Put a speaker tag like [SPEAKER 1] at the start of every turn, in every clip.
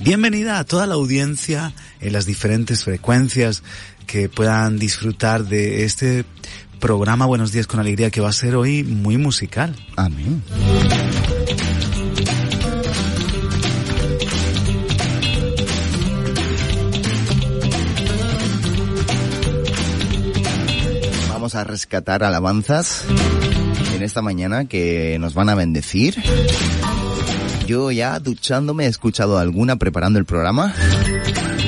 [SPEAKER 1] Bienvenida a toda la audiencia en las diferentes frecuencias que puedan disfrutar de este programa Buenos días con alegría que va a ser hoy muy musical.
[SPEAKER 2] Amén. Vamos a rescatar alabanzas en esta mañana que nos van a bendecir. Yo ya duchándome he escuchado alguna preparando el programa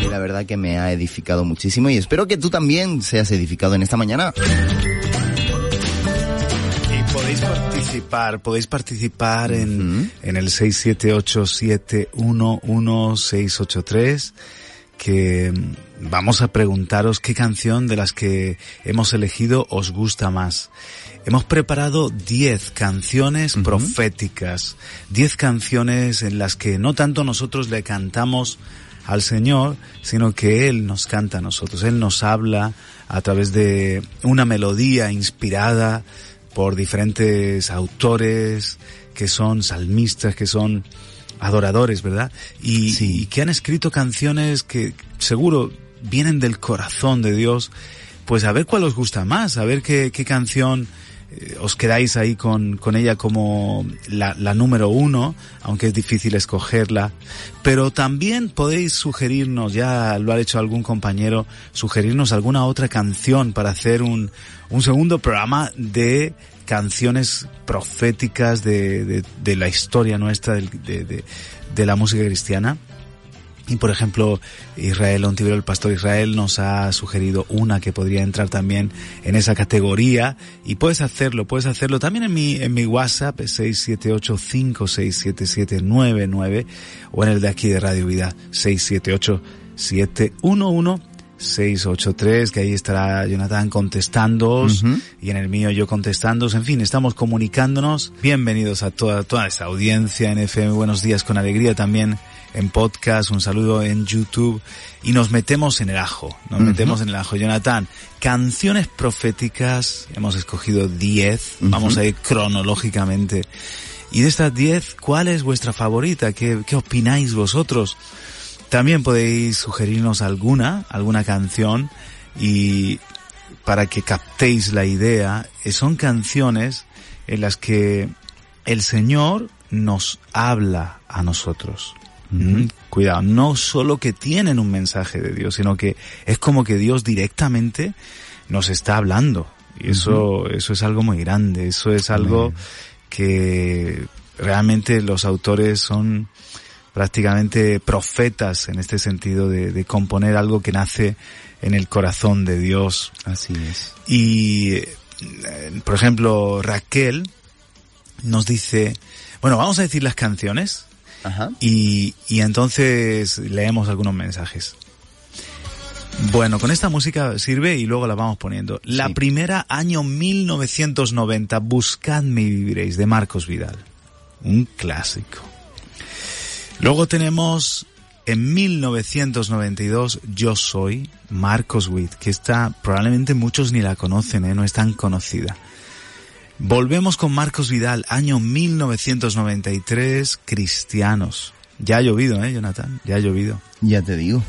[SPEAKER 2] y la verdad que me ha edificado muchísimo y espero que tú también seas edificado en esta mañana.
[SPEAKER 1] Y podéis participar, podéis participar en, en el 678-711-683 que mm, vamos a preguntaros qué canción de las que hemos elegido os gusta más. Hemos preparado 10 canciones proféticas, 10 canciones en las que no tanto nosotros le cantamos al Señor, sino que Él nos canta a nosotros, Él nos habla a través de una melodía inspirada por diferentes autores que son salmistas, que son adoradores, ¿verdad? Y, y que han escrito canciones que seguro vienen del corazón de Dios. Pues a ver cuál os gusta más, a ver qué, qué canción eh, os quedáis ahí con, con ella como la, la número uno, aunque es difícil escogerla. Pero también podéis sugerirnos, ya lo ha hecho algún compañero, sugerirnos alguna otra canción para hacer un, un segundo programa de canciones proféticas de, de, la historia nuestra de, de la música cristiana. Y por ejemplo, Israel Ontivero, el pastor Israel, nos ha sugerido una que podría entrar también en esa categoría. Y puedes hacerlo, puedes hacerlo también en mi, en mi WhatsApp, 678-567799, o en el de aquí de Radio Vida, 678-711-683, que ahí estará Jonathan contestándoos, y en el mío yo contestándoos. En fin, estamos comunicándonos. Bienvenidos a toda, toda esta audiencia en FM Buenos Días con Alegría también en podcast, un saludo en YouTube y nos metemos en el ajo, nos metemos en el ajo. Jonathan, canciones proféticas, hemos escogido 10, vamos a ir cronológicamente. Y de estas 10, ¿cuál es vuestra favorita? ¿Qué, qué opináis vosotros? También podéis sugerirnos alguna, alguna canción y para que captéis la idea, eh, son canciones en las que el Señor nos habla a nosotros. Mm, Cuidado, no solo que tienen un mensaje de Dios, sino que es como que Dios directamente nos está hablando. Y eso, eso es algo muy grande, eso es algo que realmente los autores son prácticamente profetas en este sentido de, de componer algo que nace en el corazón de Dios.
[SPEAKER 2] Así es.
[SPEAKER 1] Y, eh, por ejemplo, Raquel nos dice, bueno, vamos a decir las canciones
[SPEAKER 2] Ajá.
[SPEAKER 1] y, y entonces leemos algunos mensajes. Bueno, con esta música sirve y luego la vamos poniendo. La
[SPEAKER 2] Sí.
[SPEAKER 1] primera, año 1990, Buscadme y viviréis, de Marcos Vidal. Un clásico. Luego tenemos en 1992 Yo Soy, Marcos Witt, que está, probablemente muchos ni la conocen, ¿eh? no es tan conocida. Volvemos con Marcos Vidal, año 1993, Cristianos. Ya ha llovido, ¿eh, Jonathan? Ya ha llovido.
[SPEAKER 2] Ya te digo.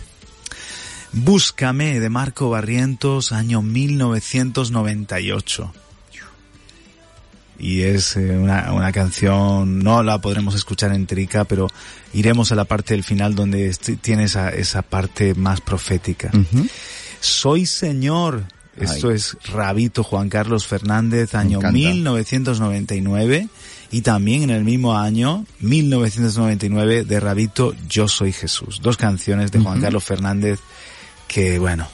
[SPEAKER 1] Búscame, de Marco Barrientos, año 1998. Y es eh, una, una canción, no la podremos escuchar enterica, pero iremos a la parte del final donde tiene esa, esa parte más profética. Soy Señor. Esto
[SPEAKER 2] Ay.
[SPEAKER 1] es Rabito Juan Carlos Fernández, año
[SPEAKER 2] encanta.
[SPEAKER 1] 1999. Y también en el mismo año, 1999, de Rabito Yo Soy Jesús. Dos canciones de Juan. Carlos Fernández que, bueno,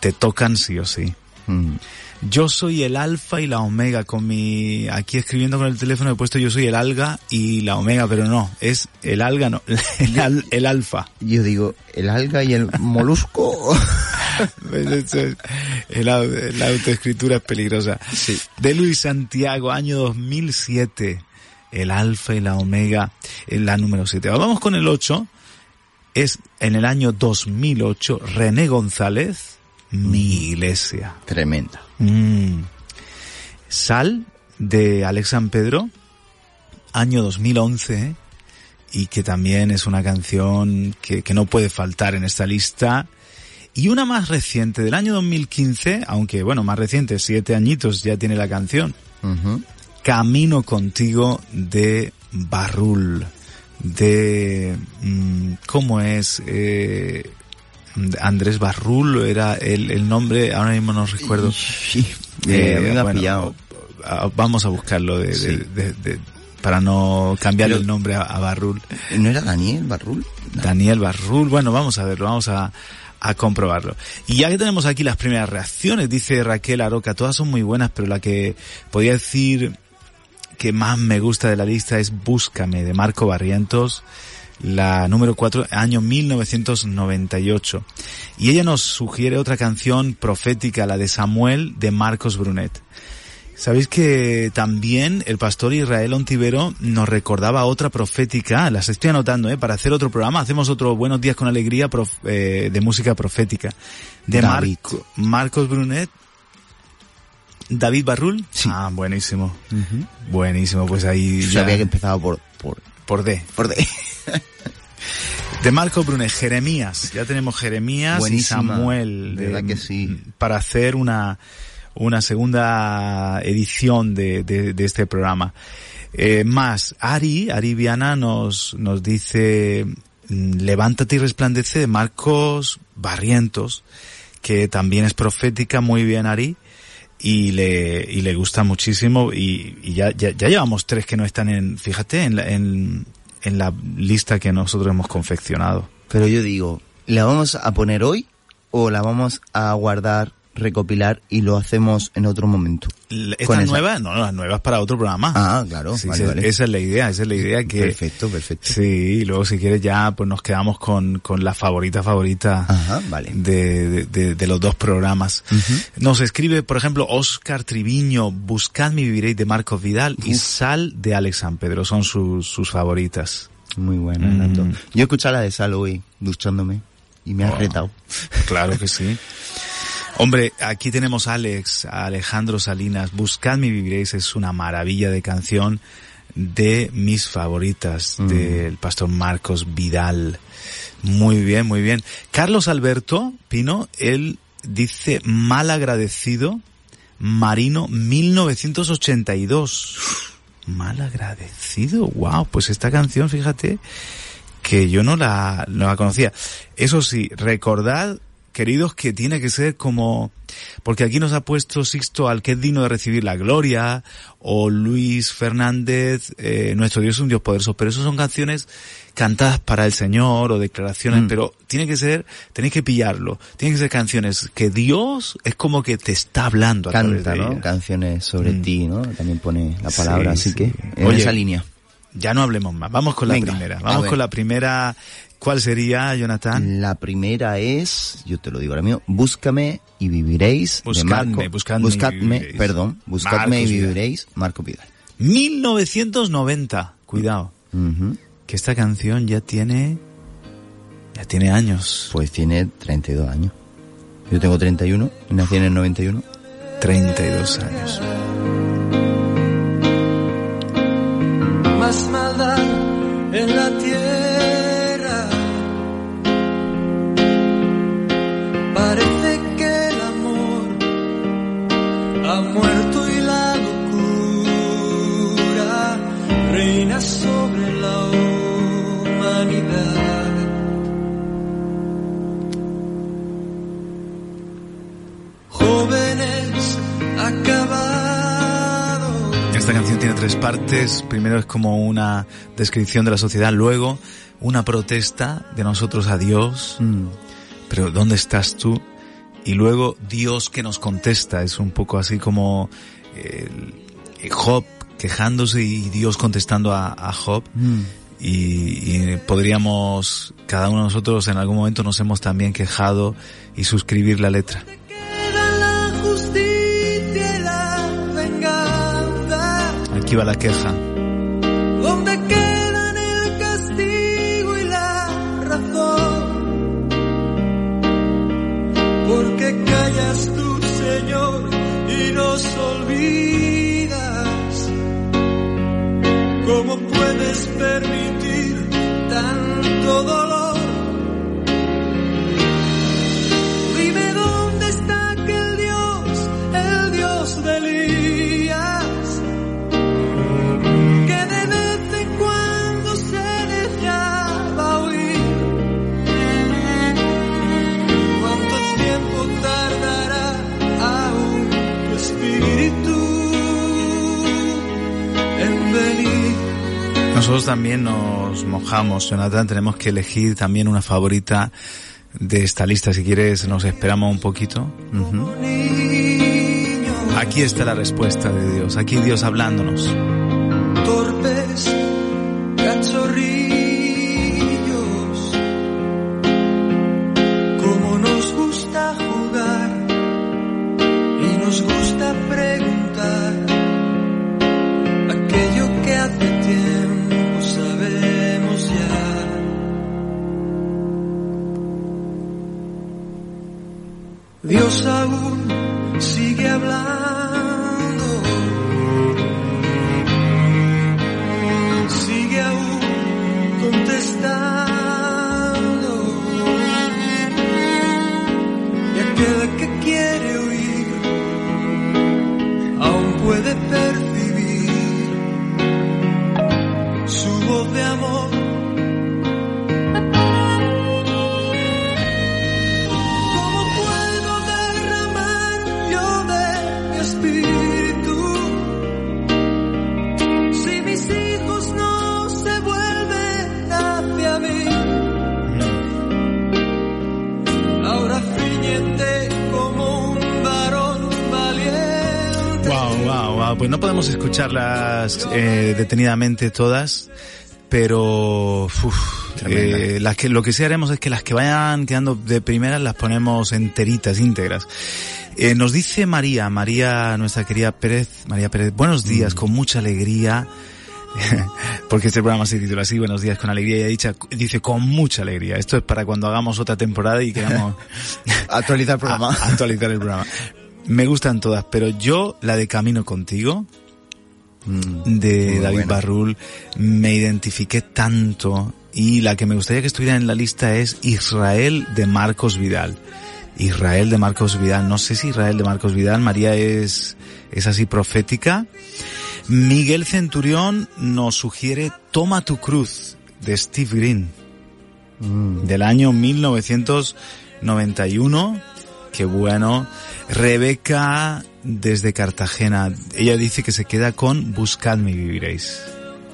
[SPEAKER 1] te tocan sí o sí.
[SPEAKER 2] Mm.
[SPEAKER 1] Yo soy el alfa y la omega con mi, aquí escribiendo con el teléfono he puesto yo soy el alga y la omega, pero no, es el alga, no, el, al- el alfa.
[SPEAKER 2] Yo digo, el alga y el molusco.
[SPEAKER 1] La autoescritura es peligrosa. De Luis Santiago, año 2007. El alfa y la omega, en la número 7. Vamos con el 8. Es en el año 2008, René González, Mi Iglesia.
[SPEAKER 2] Tremenda.
[SPEAKER 1] Mm. Sal de Alex San Pedro, año 2011. ¿eh? y que también es una canción que, que no puede faltar en esta lista. Y una más reciente, del año 2015, aunque bueno, más reciente, siete añitos ya tiene la canción. Camino contigo de Barrul, de, mm, ¿cómo es? Eh, Andrés Barrul era el, el nombre, ahora mismo no recuerdo.
[SPEAKER 2] Sí,
[SPEAKER 1] Eh,
[SPEAKER 2] me
[SPEAKER 1] bueno,
[SPEAKER 2] pillado.
[SPEAKER 1] a- vamos a buscarlo de, de-
[SPEAKER 2] Sí.
[SPEAKER 1] de- de- para no cambiar
[SPEAKER 2] Pero-
[SPEAKER 1] el nombre a, a Barrul.
[SPEAKER 2] ¿No era Daniel Barrul? No.
[SPEAKER 1] Daniel Barrul, bueno, vamos a verlo, vamos a, a comprobarlo. Y ya que tenemos aquí las primeras reacciones, dice Raquel Aroca, todas son muy buenas, pero la que podría decir que más me gusta de la lista es Búscame, de Marco Barrientos, la número 4, año 1998. Y ella nos sugiere otra canción profética, la de Samuel, de Marcos Brunet. Sabéis que también el pastor Israel Ontivero nos recordaba otra profética, las estoy anotando, ¿eh? para hacer otro programa, hacemos otro Buenos Días con Alegría prof- eh, de música profética. De. Marco- Marcos Brunet. David Barrul.
[SPEAKER 2] Sí.
[SPEAKER 1] Ah, buenísimo. Buenísimo, pues ahí
[SPEAKER 2] Yo
[SPEAKER 1] ya,
[SPEAKER 2] sabía que empezaba por, por,
[SPEAKER 1] por D.
[SPEAKER 2] por D.
[SPEAKER 1] De Marco Brunet, Jeremías. Ya tenemos Jeremías
[SPEAKER 2] Buenísima.
[SPEAKER 1] y Samuel.
[SPEAKER 2] Verdad que sí.
[SPEAKER 1] Para hacer una, una segunda edición de, de, de este programa. Eh, más, Ari, Ari Viana nos, nos dice, mm, levántate y resplandece de Marcos Barrientos, que también es profética, muy bien Ari, y le, y le gusta muchísimo, y, ya, ya llevamos tres que no están en, fíjate, en la, en, en la lista que nosotros hemos confeccionado.
[SPEAKER 2] Pero yo digo, ¿la vamos a poner hoy o la vamos a guardar, recopilar y lo hacemos en otro momento?
[SPEAKER 1] L-
[SPEAKER 2] Con
[SPEAKER 1] ¿Estas
[SPEAKER 2] esa-
[SPEAKER 1] nuevas? No, las nuevas para otro programa.
[SPEAKER 2] Ah, claro,
[SPEAKER 1] Sí,
[SPEAKER 2] vale,
[SPEAKER 1] esa,
[SPEAKER 2] vale.
[SPEAKER 1] esa es la idea, esa es la idea que...
[SPEAKER 2] Perfecto, perfecto.
[SPEAKER 1] Sí, y luego si quieres ya pues nos quedamos con, con la favorita favorita
[SPEAKER 2] Ajá, vale.
[SPEAKER 1] de, de, de- de los dos programas. Nos escribe, por ejemplo, Oscar Triviño, Buscadme y viviréis de Marcos Vidal y Sal de Alex San Pedro, son sus, sus favoritas.
[SPEAKER 2] Muy bueno,
[SPEAKER 1] Mm.
[SPEAKER 2] Yo he escuchado la de Sal hoy, duchándome, y me ha
[SPEAKER 1] Oh.
[SPEAKER 2] retado.
[SPEAKER 1] Claro que sí. Hombre, aquí tenemos a Alex, a Alejandro Salinas. Buscadme y viviréis es una maravilla de canción de mis favoritas,
[SPEAKER 2] Mm.
[SPEAKER 1] del pastor Marcos Vidal. Muy bien, muy bien. Carlos Alberto Pino, él dice mal agradecido, Marino 1982. Mal agradecido, wow, pues esta canción, fíjate, que yo no la, no la conocía. Eso sí, recordad, queridos, que tiene que ser como, porque aquí nos ha puesto Sixto al que es digno de recibir la gloria, o Luis Fernández, eh, nuestro Dios es un Dios poderoso, pero eso son canciones cantadas para el Señor o declaraciones,
[SPEAKER 2] Mm.
[SPEAKER 1] pero tiene que ser, tenéis que pillarlo, tienen que ser canciones que Dios es como que te está hablando a
[SPEAKER 2] Canta,
[SPEAKER 1] de
[SPEAKER 2] ¿no? Canciones sobre
[SPEAKER 1] Mm.
[SPEAKER 2] ti, ¿no? También pone la palabra,
[SPEAKER 1] Sí,
[SPEAKER 2] así
[SPEAKER 1] sí.
[SPEAKER 2] que en
[SPEAKER 1] Oye,
[SPEAKER 2] esa línea.
[SPEAKER 1] Ya no hablemos más, vamos con la
[SPEAKER 2] Venga,
[SPEAKER 1] primera, vamos con la primera, ¿cuál sería, Jonathan?
[SPEAKER 2] La primera es, yo te lo digo ahora mismo, búscame y viviréis. de
[SPEAKER 1] Buscadme,
[SPEAKER 2] Marco-
[SPEAKER 1] buscadme y viviréis.
[SPEAKER 2] perdón, buscadme
[SPEAKER 1] Marcos
[SPEAKER 2] y
[SPEAKER 1] Vidal.
[SPEAKER 2] viviréis, Marco Vidal.
[SPEAKER 1] 1990, cuidado,
[SPEAKER 2] Ujú.
[SPEAKER 1] que esta canción ya tiene, ya tiene años,
[SPEAKER 2] Pues tiene 32 años. Yo tengo 31 y nací en el 91.
[SPEAKER 1] 32 años.
[SPEAKER 3] más maldad en la tierra. Ha muerto y la locura reina sobre la humanidad. Jóvenes acabados.
[SPEAKER 1] Esta canción tiene tres partes. Primero es como una descripción de la sociedad, luego una protesta de nosotros a Dios.
[SPEAKER 2] Mm.
[SPEAKER 1] Pero ¿dónde estás tú? Y luego Dios que nos contesta. Es un poco así como eh, Job quejándose y Dios contestando a, a Job.
[SPEAKER 2] Mm.
[SPEAKER 1] Y, y podríamos, cada uno de nosotros en algún momento nos hemos también quejado y suscribir la letra. Aquí va la queja.
[SPEAKER 3] ¿Cómo puedes permitir
[SPEAKER 4] tanto dolor.
[SPEAKER 1] Nosotros también nos mojamos, Jonathan, tenemos que elegir también una favorita de esta lista. Si quieres, nos esperamos un poquito. Aquí está la respuesta de Dios, aquí Dios hablándonos. Escucharlas eh, detenidamente todas, pero uf, eh, las que lo que sí haremos es que las que vayan quedando de primeras las ponemos enteritas, íntegras. Eh, nos dice María, María, nuestra querida Pérez, María Pérez, buenos días, con mucha alegría. Porque este programa se titula así, Buenos días con alegría, y ella dicha, dice con mucha alegría. Esto es para cuando hagamos otra temporada y queramos
[SPEAKER 2] Actualizar el programa.
[SPEAKER 1] a- actualizar el programa. Me gustan todas, pero yo la de Camino contigo,
[SPEAKER 2] Mm,
[SPEAKER 1] de
[SPEAKER 2] muy
[SPEAKER 1] David
[SPEAKER 2] buena.
[SPEAKER 1] Barrul, me identifiqué tanto y la que me gustaría que estuviera en la lista es Israel de Marcos Vidal. Israel de Marcos Vidal, no sé si Israel de Marcos Vidal, María es, es así profética. Miguel Centurión nos sugiere Toma tu cruz de Steve Green
[SPEAKER 2] Mm,
[SPEAKER 1] del año 1991. Qué bueno. Rebeca desde Cartagena. Ella dice que se queda con Buscadme y viviréis.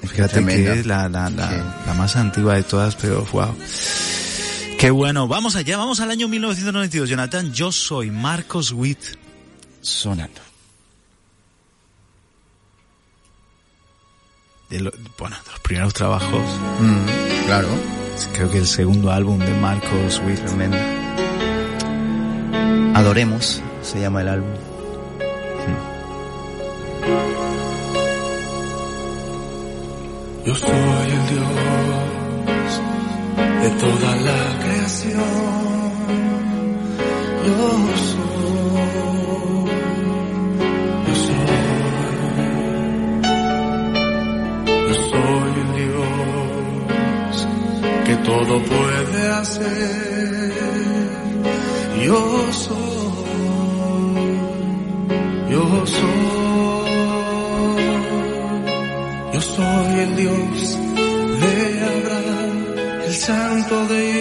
[SPEAKER 1] Fíjate que es la, la, la,
[SPEAKER 2] Sí.
[SPEAKER 1] la más antigua de todas, pero wow. Qué bueno. Vamos allá, vamos al año 1992. Jonathan, yo soy Marcos Witt.
[SPEAKER 2] sonando.
[SPEAKER 1] De lo- bueno, de los primeros trabajos.
[SPEAKER 2] Mm, claro,
[SPEAKER 1] Creo que el segundo álbum de Marcos Witt.
[SPEAKER 2] tremendo. Adoremos, se llama el álbum.
[SPEAKER 4] Yo soy el Dios de toda la creación. Yo soy, yo soy, yo soy el Dios que todo puede hacer. Yo soy, yo soy. Yo soy el Dios de Abraham, el Santo de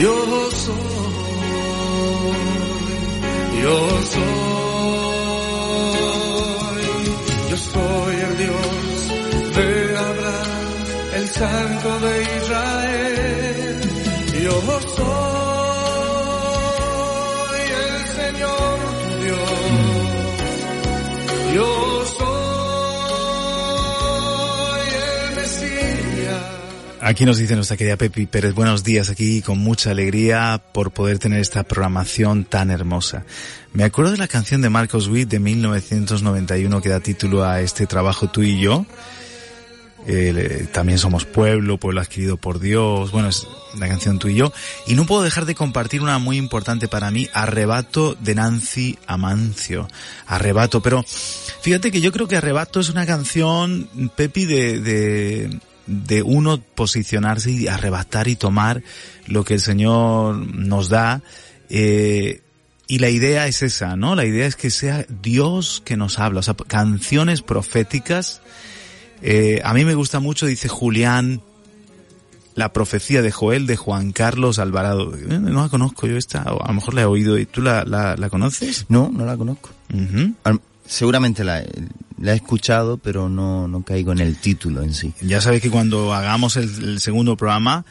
[SPEAKER 4] Yo soy, yo soy, yo soy el Dios de Abraham, el Santo de Israel. Yo soy
[SPEAKER 1] Aquí nos dice nuestra querida Pepi Pérez, buenos días aquí con mucha alegría por poder tener esta programación tan hermosa. Me acuerdo de la canción de Marcos Witt de 1991 que da título a este trabajo Tú y yo. Eh, también somos pueblo, pueblo adquirido por Dios. Bueno, es la canción Tú y yo. Y no puedo dejar de compartir una muy importante para mí, Arrebato de Nancy Amancio. Arrebato, pero fíjate que yo creo que Arrebato es una canción, Pepi, de, de de uno posicionarse y arrebatar y tomar lo que el Señor nos da. Eh, y la idea es esa, ¿no? La idea es que sea Dios que nos habla, o sea, canciones proféticas. Eh, a mí me gusta mucho, dice Julián, la profecía de Joel de Juan Carlos Alvarado. Eh, no la conozco yo esta, o a lo mejor la he oído. ¿Y tú la, la, la conoces?
[SPEAKER 2] No, no la conozco. Seguramente la, he escuchado, pero no, no caigo en el título en sí.
[SPEAKER 1] Ya sabes que cuando hagamos el, segundo programa,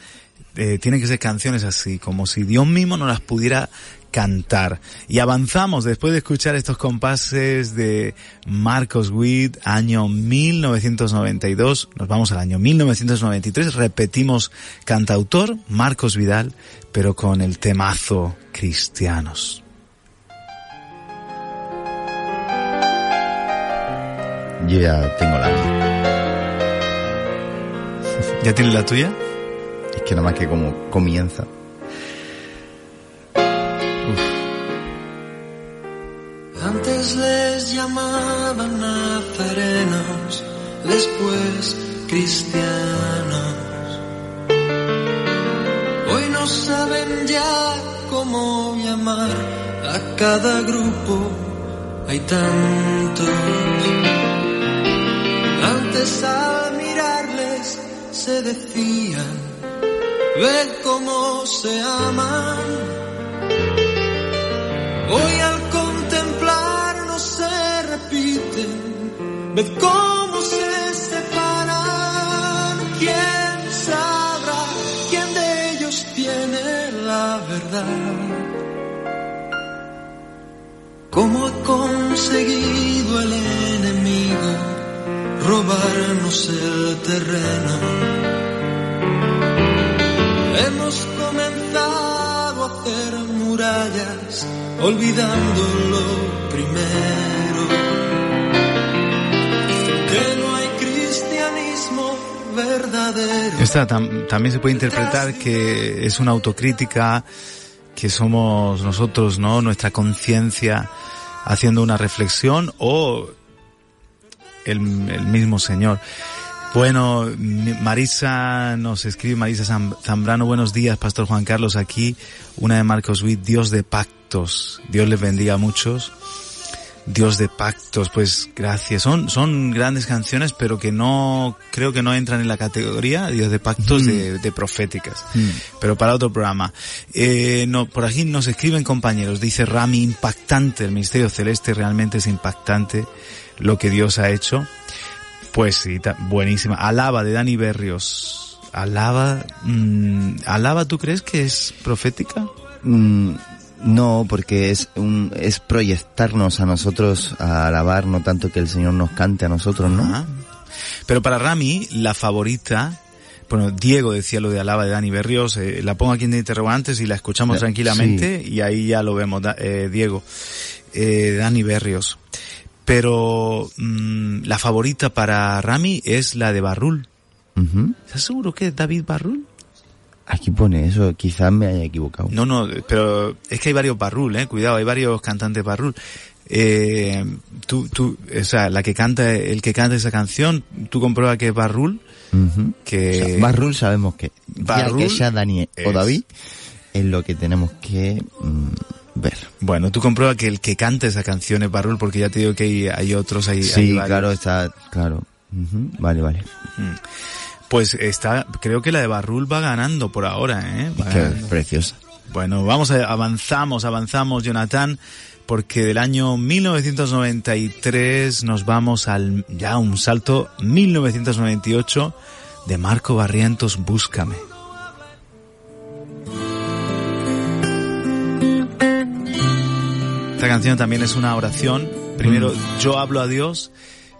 [SPEAKER 1] eh, tienen que ser canciones así, como si Dios mismo nos las pudiera cantar. Y avanzamos después de escuchar estos compases de Marcos Witt, año 1992. Nos vamos al año 1993. Repetimos cantautor Marcos Vidal, pero con el temazo Cristianos.
[SPEAKER 2] Yo ya tengo la mía.
[SPEAKER 1] ¿Ya tienes la tuya?
[SPEAKER 2] Es que nada más que como comienza.
[SPEAKER 3] Antes les llamaban nazarenos, después cristianos. Hoy no saben ya cómo llamar a cada grupo, hay tantos. Antes al mirarles se decían, ve cómo se aman. Hoy al contemplarnos se repiten, ved cómo se separan. ¿Quién sabrá quién de ellos tiene la verdad? ¿Cómo enemigo robarnos el terreno? Hemos comenzado a hacer murallas, olvidando lo primero. Que no hay cristianismo verdadero.
[SPEAKER 1] Esta tam- también se puede interpretar que es una autocrítica, que somos nosotros, ¿no? Nuestra conciencia haciendo una reflexión o el, el mismo Señor. Bueno, Marisa nos escribe, Marisa Zam- Zambrano, buenos días, Pastor Juan Carlos, aquí, una de Marcos Witt, Dios de pactos. Dios les bendiga a muchos. Dios de pactos, pues gracias. Son, son grandes canciones, pero que no, creo que no entran en la categoría Dios de pactos de, de proféticas. Pero para otro programa. Eh, no, por aquí nos escriben compañeros, dice Rami, impactante, el misterio celeste realmente es impactante lo que Dios ha hecho. Pues sí, buenísima. Alaba de Dani Berrios. Alaba, mm, Alaba, ¿tú crees que es profética?
[SPEAKER 2] Mm, no, porque es un, es proyectarnos a nosotros a alabar, no tanto que el Señor nos cante a nosotros, ¿no?
[SPEAKER 1] Pero para Rami, la favorita, bueno, Diego decía lo de Alaba de Dani Berrios, eh, la pongo aquí en interrogantes y la escuchamos
[SPEAKER 2] Eh,
[SPEAKER 1] tranquilamente y ahí ya lo vemos, eh, Diego, eh, Dani Berrios. Pero mm, la favorita para Rami es la de Barrul. ¿Estás seguro que es David Barrul?
[SPEAKER 2] Aquí pone eso, quizás me haya equivocado.
[SPEAKER 1] No, no, pero es que hay varios Barrul, eh, cuidado, hay varios cantantes Barrul. Eh, tú, tú, o sea, la que canta, el que canta esa canción, tú compruebas que es Barrul, que...
[SPEAKER 2] O sea, Barrul sabemos que,
[SPEAKER 1] Barrul
[SPEAKER 2] ya que sea Daniel o David, es lo que tenemos que mm, ver.
[SPEAKER 1] Bueno, tú comprueba que el que canta esa canción es Barrul, porque ya te digo que hay, hay otros, hay
[SPEAKER 2] Sí, claro, está, claro. Vale, vale.
[SPEAKER 1] Pues está, creo que la de Barrul va ganando por ahora, ¿eh?
[SPEAKER 2] Qué preciosa.
[SPEAKER 1] Bueno, vamos, a, avanzamos, avanzamos, Jonathan, porque del año 1993 nos vamos al, ya un salto, 1998, de Marco Barrientos, Búscame. Esta canción también es una oración. Primero, yo hablo a Dios,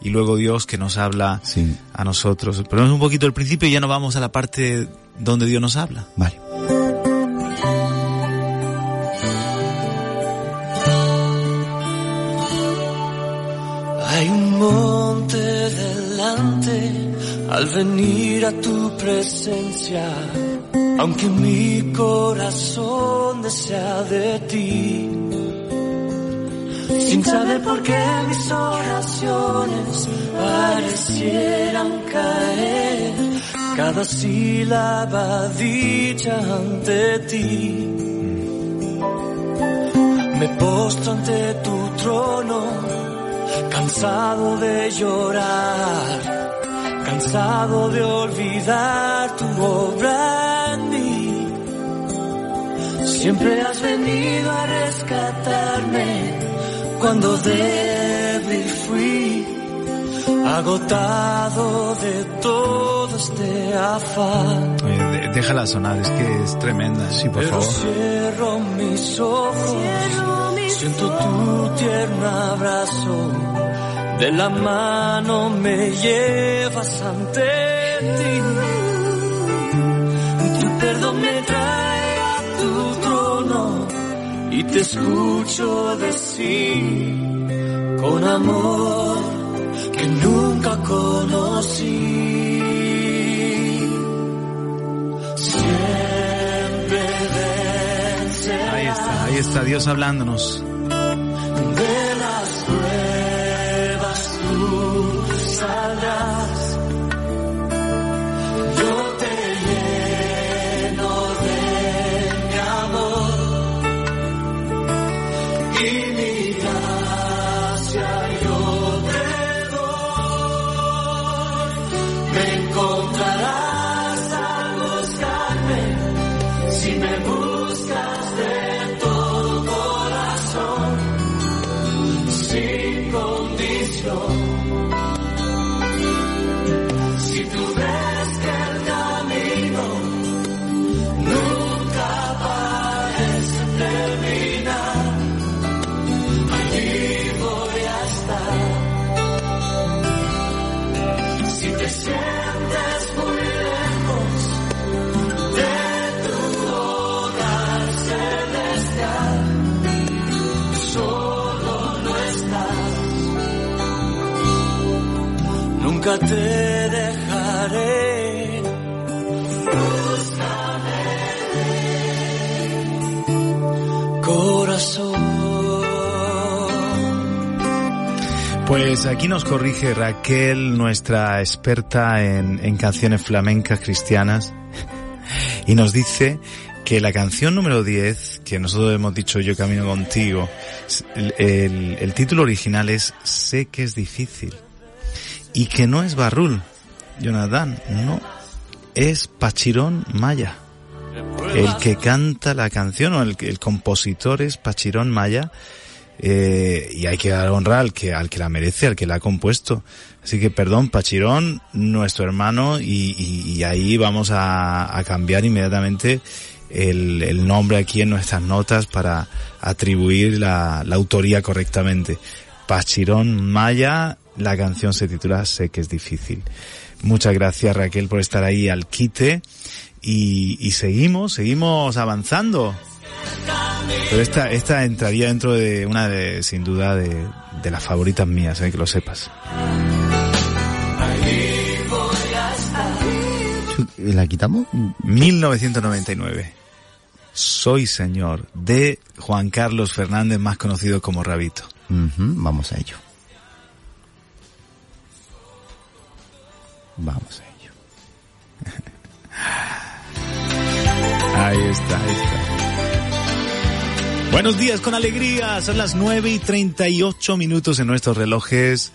[SPEAKER 1] y luego Dios que nos habla
[SPEAKER 2] Sí.
[SPEAKER 1] a nosotros. Pero es un poquito el principio y ya nos vamos a la parte donde Dios nos habla.
[SPEAKER 2] Vale.
[SPEAKER 5] Hay un monte delante al venir a tu presencia, aunque mi corazón desea de ti. Sin saber por qué mis oraciones parecieran caer, cada sílaba dicha ante ti. Me postro ante tu trono cansado de llorar, cansado de olvidar tu obra en mí. Siempre has venido a rescatarme cuando débil fui, agotado de todo este afán.
[SPEAKER 1] Oye, déjala sonar, es que es tremenda. Sí, por
[SPEAKER 5] Pero
[SPEAKER 1] favor.
[SPEAKER 5] cierro mis ojos, siento tu tierno abrazo, de la mano me llevas ante ti. Tu perdón me trae a tu trono y te escucho decir con amor que nunca conocí. Siempre vencerás.
[SPEAKER 1] Ahí está, ahí está Dios hablándonos.
[SPEAKER 5] Te dejaré.
[SPEAKER 1] Pues aquí nos corrige Raquel, nuestra experta en, canciones flamencas cristianas, y nos dice que la canción número 10, que nosotros hemos dicho Yo camino contigo, el título original es Sé que es difícil, y que no es Barrul, Jonathan, no, es Pachirón Maya. El que canta la canción o el, el compositor es Pachirón Maya, eh, y hay que dar honra al que, al que la merece, al que la ha compuesto. Así que perdón, Pachirón, nuestro hermano, y, y- y ahí vamos a, a cambiar inmediatamente el, el nombre aquí en nuestras notas para atribuir la, la autoría correctamente. Pachirón Maya, la canción se titula Sé que es difícil. Muchas gracias Raquel por estar ahí al quite y, y seguimos, seguimos avanzando. Pero esta, esta entraría dentro de una de, sin duda, de, de las favoritas mías, eh, que lo sepas.
[SPEAKER 2] ¿La quitamos?
[SPEAKER 1] 1999. Soy Señor, de Juan Carlos Fernández, más conocido como Rabito.
[SPEAKER 2] Vamos a ello. Vamos a ello.
[SPEAKER 1] Ahí está, ahí está. Buenos días con alegría, son las 9 y 38 minutos en nuestros relojes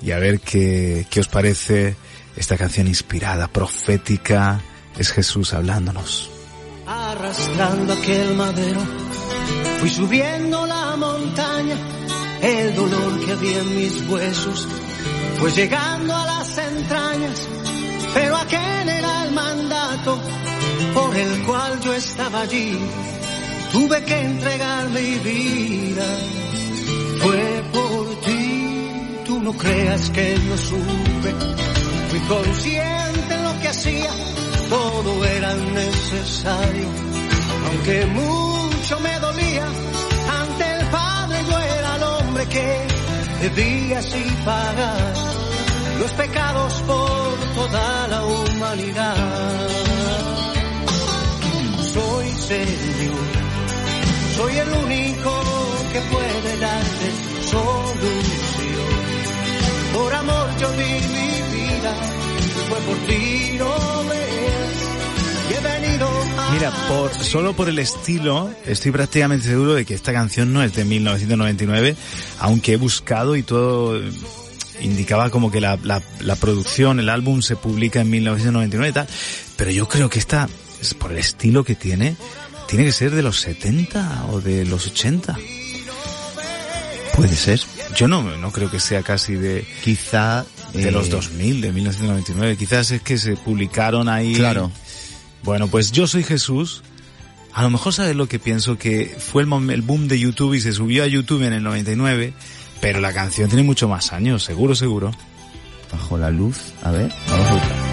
[SPEAKER 1] y a ver qué, qué os parece esta canción inspirada, profética, es Jesús hablándonos.
[SPEAKER 5] Arrastrando aquel madero, fui subiendo la montaña, el dolor que había en mis huesos fue llegando a las entrañas, pero aquel era el mandato por el cual yo estaba allí, tuve que entregar mi vida, fue por ti, tú no
[SPEAKER 3] creas que no supe. Fui consciente en lo que hacía, todo era necesario. Aunque mucho me dolía, ante el Padre yo era el hombre que debía así pagar los pecados por toda la humanidad. Soy Señor, soy el único que puede darte solución. Por amor yo di mi vida, fue por ti, no ves. Y he venido
[SPEAKER 1] Mira, por, solo por el estilo, estoy prácticamente seguro de que esta canción no es de 1999, aunque he buscado y todo eh, indicaba como que la, la, la producción, el álbum se publica en 1999 y tal, pero yo creo que esta, es por el estilo que tiene, tiene que ser de los 70 o de los 80.
[SPEAKER 2] Puede ser.
[SPEAKER 1] Yo no, no creo que sea casi de,
[SPEAKER 2] Quizá...
[SPEAKER 1] de
[SPEAKER 2] eh,
[SPEAKER 1] los 2000, de 1999. Quizás es que se publicaron ahí.
[SPEAKER 2] Claro.
[SPEAKER 1] Bueno, pues yo soy Jesús. A lo mejor sabes lo que pienso, que fue el, el boom de YouTube y se subió a YouTube en el 99, pero la canción tiene mucho más años, seguro, seguro.
[SPEAKER 2] Bajo la luz. A ver, vamos a buscar.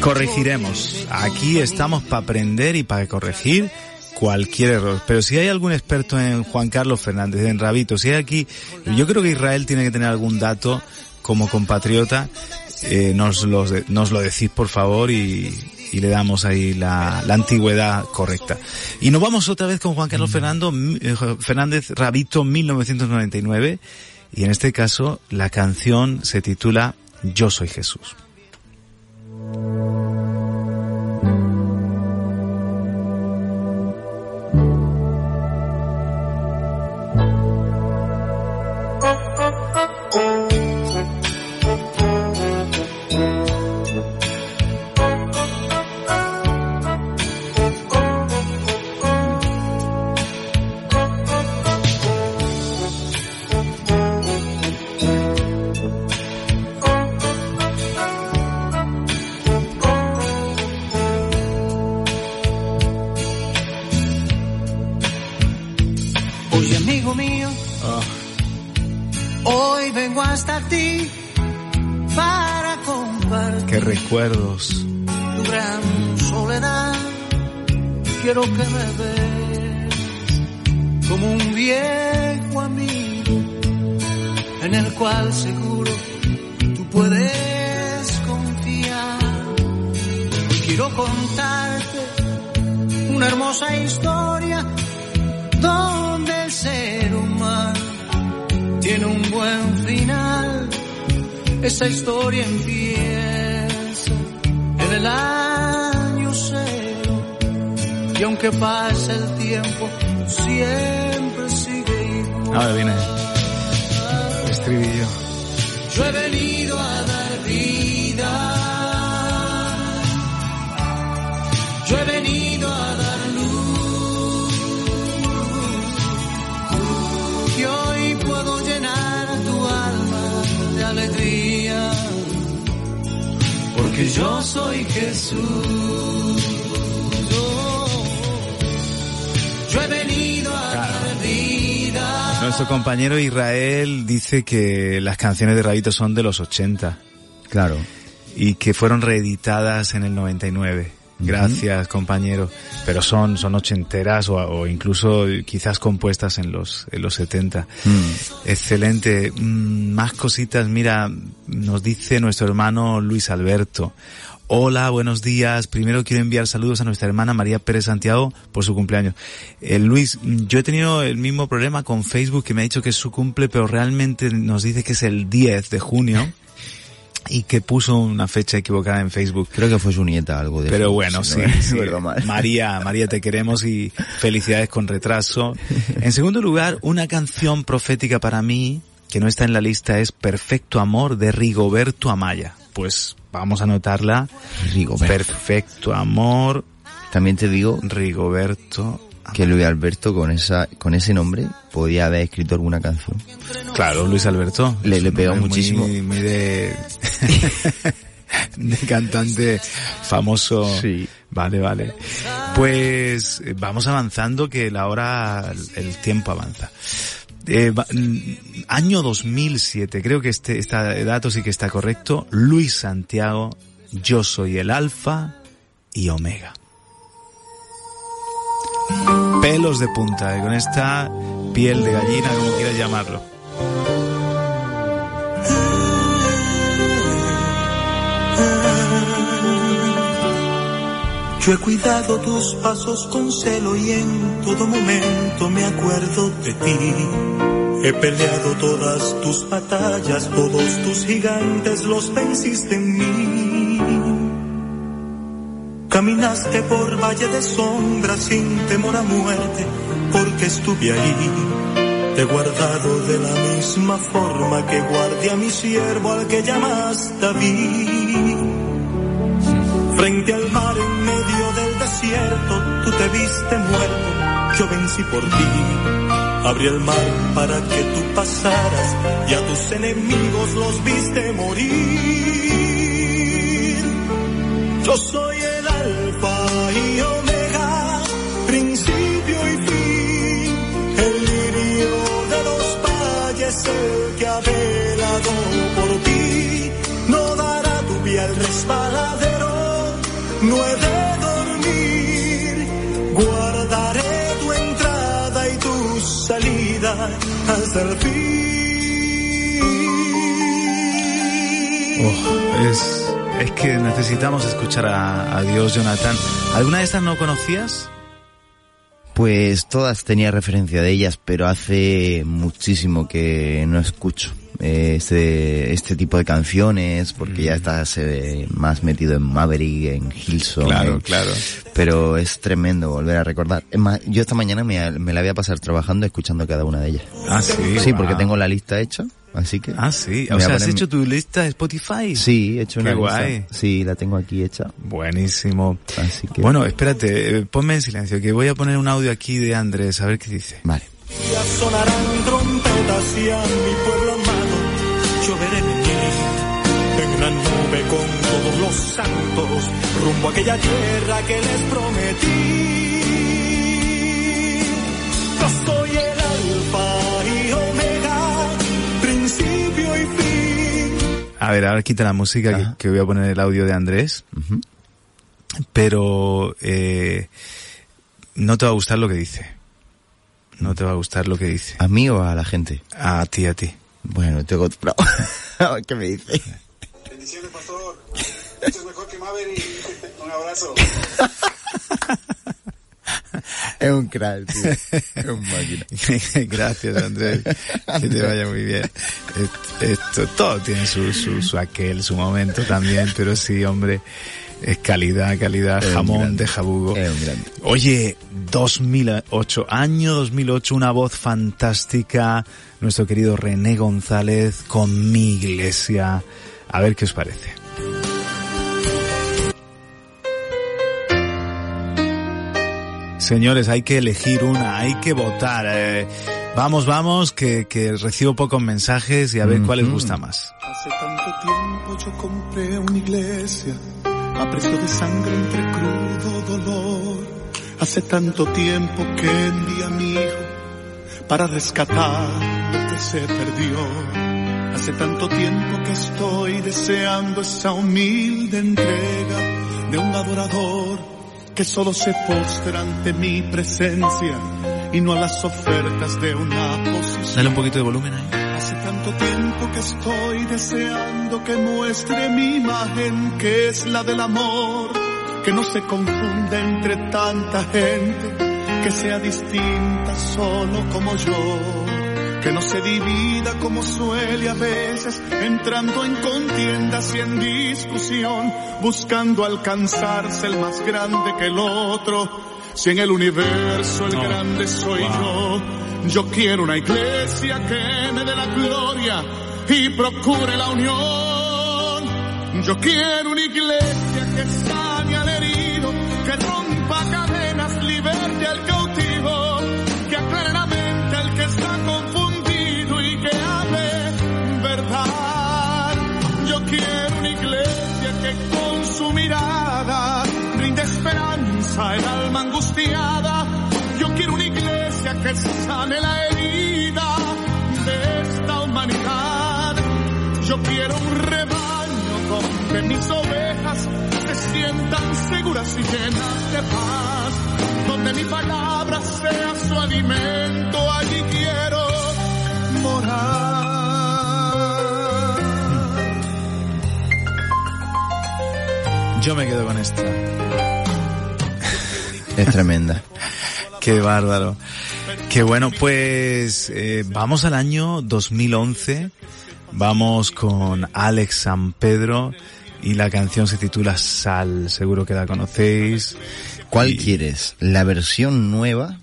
[SPEAKER 1] Corregiremos. Aquí estamos para aprender y para corregir cualquier error. Pero si hay algún experto en Juan Carlos Fernández, en Rabito, si hay aquí, yo creo que Israel tiene que tener algún dato como compatriota, eh, nos, los de- nos lo decís por favor y, y le damos ahí la, la antigüedad correcta. Y nos vamos otra vez con Juan Carlos Fernando, mi- eh, Fernández Rabito 1999 y en este caso la canción se titula Yo soy Jesús.
[SPEAKER 3] Hoy vengo hasta ti para compartir
[SPEAKER 1] Qué recuerdos.
[SPEAKER 3] tu gran soledad. Quiero que me ves como un viejo amigo en el cual seguro tú puedes confiar. Quiero contarte una hermosa historia donde el ser humano tiene un buen final. Esa historia empieza en el año cero y aunque pase el tiempo siempre sigue igual.
[SPEAKER 1] Ahora viene el estribillo.
[SPEAKER 3] Yo he venido Porque yo soy Jesús. Yo he venido a dar vida.
[SPEAKER 1] Nuestro compañero Israel dice que las canciones de Rabito son de los 80
[SPEAKER 2] Claro.
[SPEAKER 1] y que fueron reeditadas en el 99. Gracias, compañero. Pero son, son ochenteras o, o incluso quizás compuestas en los, en los 70.
[SPEAKER 2] Mm.
[SPEAKER 1] Excelente. Mm, Más cositas. Mira, nos dice nuestro hermano Luis Alberto. Hola, buenos días. Primero quiero enviar saludos a nuestra hermana María Pérez Santiago por su cumpleaños. Eh, Luis, yo he tenido el mismo problema con Facebook que me ha dicho que es su cumple, pero realmente nos dice que es el 10 de junio y que puso una fecha equivocada en Facebook.
[SPEAKER 2] Creo que fue su nieta algo de
[SPEAKER 1] Pero bueno,
[SPEAKER 2] si
[SPEAKER 1] sí,
[SPEAKER 2] no
[SPEAKER 1] sí.
[SPEAKER 2] recuerdo mal.
[SPEAKER 1] María, María, te queremos y felicidades con retraso. En segundo lugar, una canción profética para mí que no está en la lista es Perfecto Amor de Rigoberto Amaya. Pues vamos a anotarla.
[SPEAKER 2] Rigoberto.
[SPEAKER 1] Perfecto Amor,
[SPEAKER 2] También te digo
[SPEAKER 1] Rigoberto.
[SPEAKER 2] Que Luis Alberto con esa con ese nombre podía haber escrito alguna canción.
[SPEAKER 1] Claro, Luis Alberto.
[SPEAKER 2] Le- le pegó muchísimo.
[SPEAKER 1] Muy, muy de, de cantante famoso.
[SPEAKER 2] Sí.
[SPEAKER 1] Vale, vale. Pues eh, vamos avanzando que la hora, el tiempo avanza. Eh, mm, año 2007, creo que este, este dato sí que está correcto. Luis Santiago, yo soy el alfa y omega. Pelos de punta, eh, con esta piel de gallina, como quieras llamarlo.
[SPEAKER 6] Yo he cuidado tus pasos con celo y en todo momento me acuerdo de ti. He peleado todas tus batallas, todos tus gigantes los venciste en mí. Caminaste por valle de sombras sin temor a muerte, porque estuve ahí. Te he guardado de la misma forma que guardé a mi siervo al que llamas David Frente al mar en medio del desierto, tú te viste muerto, yo vencí por ti. Abrí el mar para que tú pasaras y a tus enemigos los viste morir. Yo soy el alfa y omega, principio y fin, el lirio de los valles, el que ha velado por ti, no dará tu piel resbalada no he de dormir, guardaré tu entrada y tu salida hasta el fin.
[SPEAKER 1] Oh, es, es que necesitamos escuchar a, a Dios, Jonathan. ¿Alguna de estas no conocías?
[SPEAKER 2] Pues todas tenía referencia de ellas, pero hace muchísimo que no escucho este, este tipo de canciones, porque ya mm. estás eh, más metido en Maverick, en Hillsong.
[SPEAKER 1] Claro, eh, claro.
[SPEAKER 2] Pero es tremendo volver a recordar. Es más, yo esta mañana me, me, la voy a pasar trabajando escuchando cada una de ellas.
[SPEAKER 1] Ah, sí.
[SPEAKER 2] Sí, porque tengo la lista hecha. Así que.
[SPEAKER 1] Ah, sí. O sea, ¿has hecho tu lista de Spotify?
[SPEAKER 2] Sí, he hecho una
[SPEAKER 1] Qué guay.
[SPEAKER 2] Sí, la tengo aquí hecha.
[SPEAKER 1] Buenísimo. Así que. Bueno, espérate, eh, ponme en silencio, que voy a poner un audio aquí de Andrés, a ver qué dice.
[SPEAKER 2] Vale.
[SPEAKER 6] sonarán trompetas y a mi pueblo lloveré venir en una nube con todos los santos rumbo a aquella tierra que les prometí.
[SPEAKER 1] A ver, ahora quita la música que, voy a poner el audio de Andrés. Pero eh, no te va a gustar lo que dice. No te va a gustar lo que dice.
[SPEAKER 2] ¿A mí o a la gente?
[SPEAKER 1] A ti, a ti.
[SPEAKER 2] Bueno, tengo... ¿Qué me dice?
[SPEAKER 7] Bendiciones, pastor. Esto es mejor que Maverick. Un abrazo.
[SPEAKER 2] Es un crack, tío. Es un máquina.
[SPEAKER 1] Gracias, Andrés. Que te vaya muy bien. Esto, todo tiene su, su, su aquel, su momento también, pero sí, hombre, es calidad, calidad, jamón de jabugo. Oye, 2008, año 2008, una voz fantástica, nuestro querido René González con mi iglesia. A ver qué os parece. Señores, hay que elegir una, hay que votar. Eh. vamos, vamos, que, que, recibo pocos mensajes y a ver cuál les gusta más.
[SPEAKER 6] Hace tanto tiempo yo compré una iglesia a precio de sangre entre crudo dolor. Hace tanto tiempo que envié a mi hijo para rescatar lo que se perdió. Hace tanto tiempo que estoy deseando esa humilde entrega de un adorador que solo se postra ante mi presencia y no a las ofertas de una posición.
[SPEAKER 1] Dale un poquito de volumen ahí.
[SPEAKER 6] Hace tanto tiempo que estoy deseando que muestre mi imagen, que es la del amor, que no se confunda entre tanta gente, que sea distinta solo como yo, que no se divida como suele a veces, entrando en contiendas y en discusión, buscando alcanzarse el más grande que el otro, si en el universo el grande soy yo yo quiero una iglesia que me dé la gloria y procure la unión. Yo quiero una iglesia que Yo quiero una iglesia que sane la herida de esta humanidad. Yo quiero un rebaño donde mis ovejas se sientan seguras y llenas de paz. Donde mi palabra sea su alimento, allí quiero morar.
[SPEAKER 1] Yo me quedo con esta.
[SPEAKER 2] Es tremenda.
[SPEAKER 1] Qué bárbaro. Qué bueno, pues eh, vamos al año 2011. Vamos con Alex San Pedro y la canción se titula Sal. Seguro que la conocéis.
[SPEAKER 2] ¿Cuál
[SPEAKER 1] Y-
[SPEAKER 2] quieres? ¿La versión nueva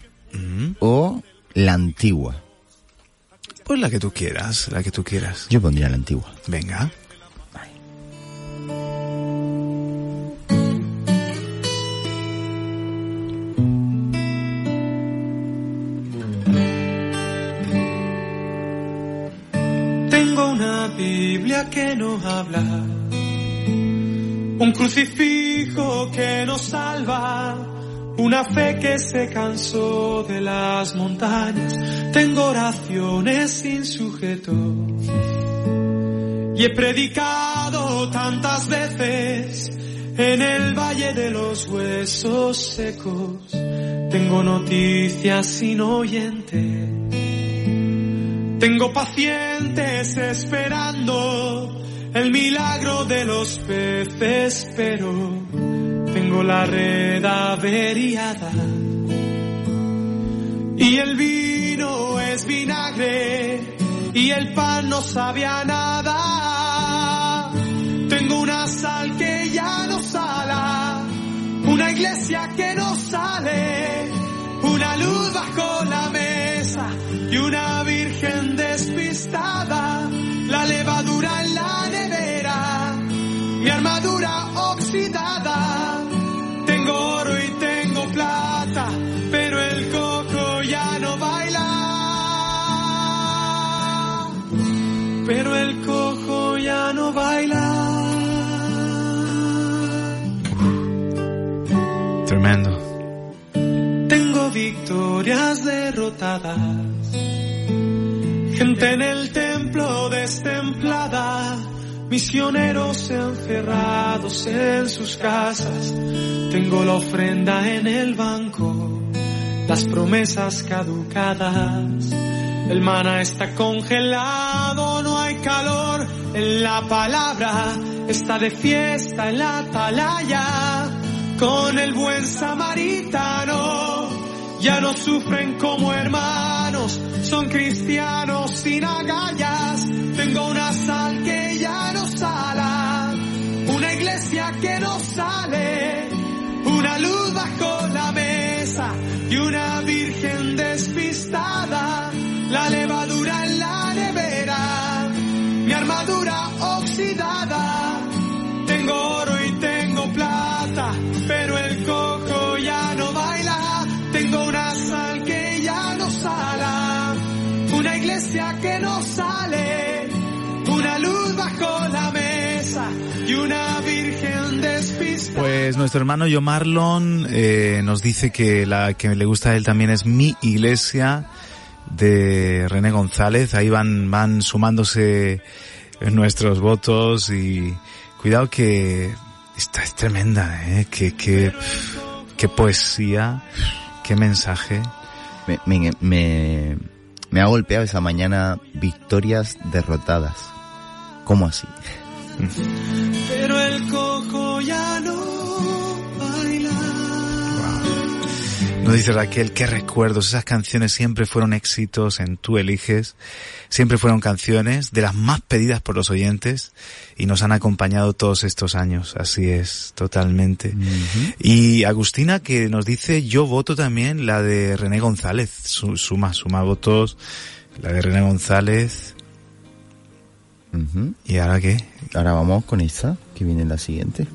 [SPEAKER 2] o la antigua?
[SPEAKER 1] Pues la que tú quieras, la que tú quieras.
[SPEAKER 2] Yo pondría la antigua.
[SPEAKER 1] Venga.
[SPEAKER 8] Que nos habla, un crucifijo que nos salva, una fe que se cansó de las montañas. Tengo oraciones sin sujeto y he predicado tantas veces en el valle de los huesos secos. Tengo noticias sin oyente. Tengo pacientes esperando el milagro de los peces, pero tengo la red averiada. Y el vino es vinagre y el pan no sabe a nada. Tengo una sal que ya no sala, una iglesia que no sale, una luz bajo la mesa y una virgen despistada, la levadura en la nevera, mi armadura oxidada. Tengo oro y tengo plata, pero el coco ya no baila. Pero el cojo ya no baila.
[SPEAKER 1] Tremendo.
[SPEAKER 8] Tengo victorias derrotadas. Gente en el templo destemplada. Misioneros encerrados en sus casas. Tengo la ofrenda en el banco. Las promesas caducadas. El mana está congelado, no hay calor en la palabra. Está de fiesta en la atalaya con el buen samaritano. Ya no sufren como hermanos, son cristianos sin agallas. Tengo una sal que ya no sala, una iglesia que no sale, una luz bajo la mesa y una virgen despistada. La levadura en la nevera, mi armadura oxidada. Tengo
[SPEAKER 1] Pues nuestro hermano Yo Marlon eh, nos dice que la que le gusta a él también es Mi Iglesia de René González. Ahí van, van sumándose nuestros votos y cuidado que esta es tremenda, ¿eh? Que, que, qué poesía, qué mensaje.
[SPEAKER 2] Me, me, me, me ha golpeado esa mañana victorias derrotadas. ¿Cómo así?
[SPEAKER 8] Pero el coco ya no baila.
[SPEAKER 1] Nos dice Raquel, qué recuerdos, esas canciones siempre fueron éxitos en Tú Eliges, siempre fueron canciones de las más pedidas por los oyentes y nos han acompañado todos estos años, así es, totalmente. Y Agustina que nos dice, yo voto también la de René González, Su- suma, suma votos, la de René González, ¿y ahora qué?
[SPEAKER 2] Ahora vamos con esta, que viene la siguiente.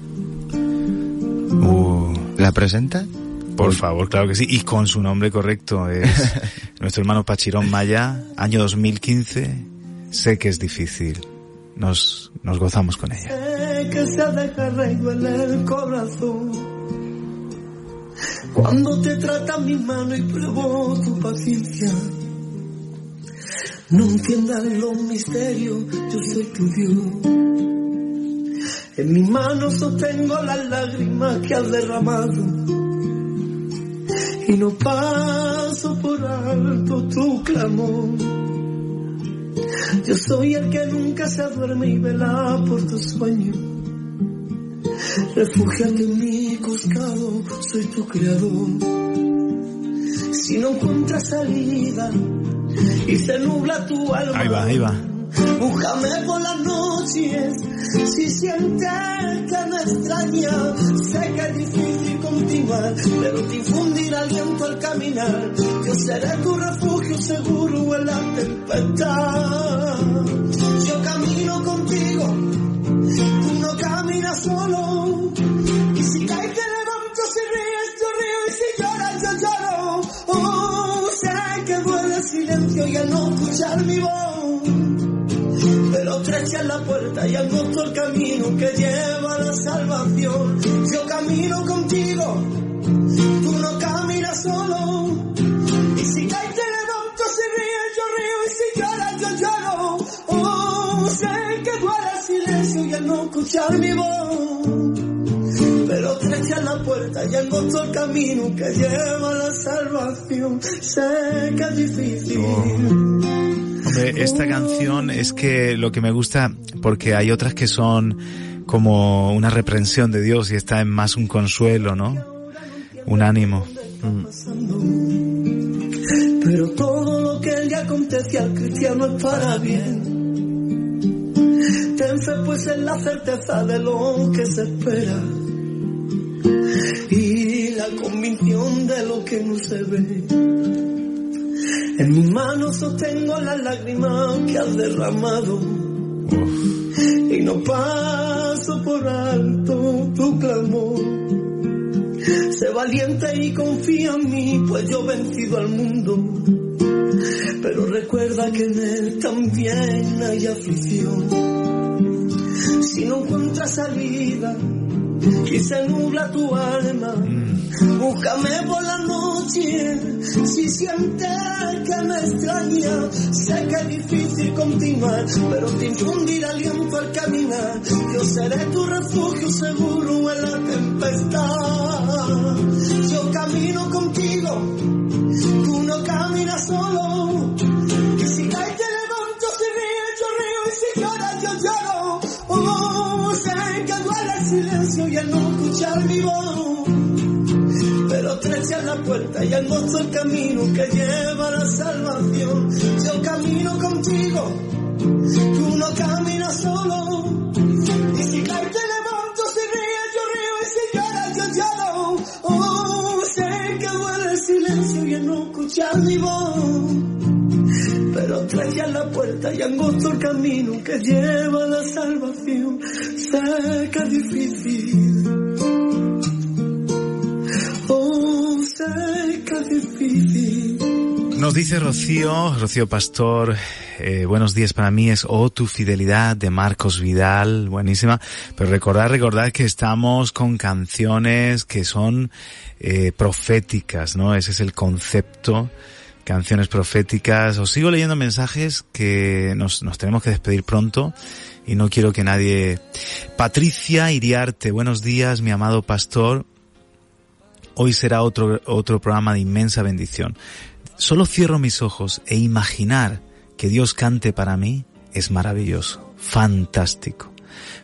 [SPEAKER 1] Uh,
[SPEAKER 2] ¿La presenta?
[SPEAKER 1] Por favor, claro que sí. Y con su nombre correcto. Es nuestro hermano Pachirón Maya, año 2015. Sé que es difícil. Nos, nos gozamos con ella.
[SPEAKER 3] Sé que se deja en el corazón. Cuando te trata mi mano y pruebo tu paciencia. No entiendas los misterios, yo soy tu Dios. En mi mano sostengo las lágrimas que has derramado. Y no paso por alto tu clamor. Yo soy el que nunca se duerme y vela por tu sueño. Refúgiate en mi costado, soy tu creador. Si no encuentras salida y se nubla tu alma.
[SPEAKER 1] Ahí va, ahí va.
[SPEAKER 3] Búscame por las noches, si sientes que me extraña, sé que es difícil continuar, pero te infundirá aliento al caminar. Yo seré tu refugio seguro en la tempestad. Yo camino contigo, tú no caminas solo. Silencio y al no escuchar mi voz pero estrecha la puerta y angosto el camino que lleva a la salvación. Yo camino contigo, tú no caminas solo. Y si caes te levanto, si ríes yo río y si lloras yo lloro. Oh, sé que duele el silencio y al no escuchar mi voz. Pero estrecha la puerta y angosto el camino que lleva a la salvación. Sé que es difícil.
[SPEAKER 1] Hombre, esta canción es que lo que me gusta, porque hay otras que son como una reprensión de Dios y esta es más un consuelo, ¿no? Un ánimo.
[SPEAKER 3] Pero todo lo que le acontece al cristiano es para bien. Ten fe pues en la certeza de lo que se espera. Y la convicción de lo que no se ve. En mi mano sostengo las lágrimas que has derramado. Y no paso por alto tu clamor. Sé valiente y confía en mí, pues yo he vencido al mundo. Pero recuerda que en él también hay aflicción. Si no encuentras salida y se nubla tu alma, búscame por la noche. Si sientes que me extraña, sé que es difícil continuar, pero te infundirá aliento al caminar. Yo seré tu refugio seguro en la tempestad. Yo camino contigo, tú no caminas solo. Silencio y el no escuchar mi voz. Pero estrecha la puerta y angosto el camino que lleva a la salvación. Yo camino contigo, tú no caminas solo. Y si caes te levanto, si ríes yo río y si lloras yo lloro. Oh, sé que duele el silencio y el no escuchar mi voz. Pero estrecha la puerta y angosto el camino que lleva a la salvación. Es difícil. Oh, es difícil.
[SPEAKER 1] Nos dice Rocío, Rocío Pastor, eh, buenos días para mí es Oh tu fidelidad de Marcos Vidal, buenísima. Pero recordad, recordad que estamos con canciones que son eh, proféticas, ¿no? Ese es el concepto, canciones proféticas. Os sigo leyendo mensajes que nos, nos tenemos que despedir pronto y no quiero que nadie... Patricia Iriarte, buenos días, mi amado pastor. Hoy será otro, otro programa de inmensa bendición. Solo cierro mis ojos e imaginar que Dios cante para mí es maravilloso, fantástico.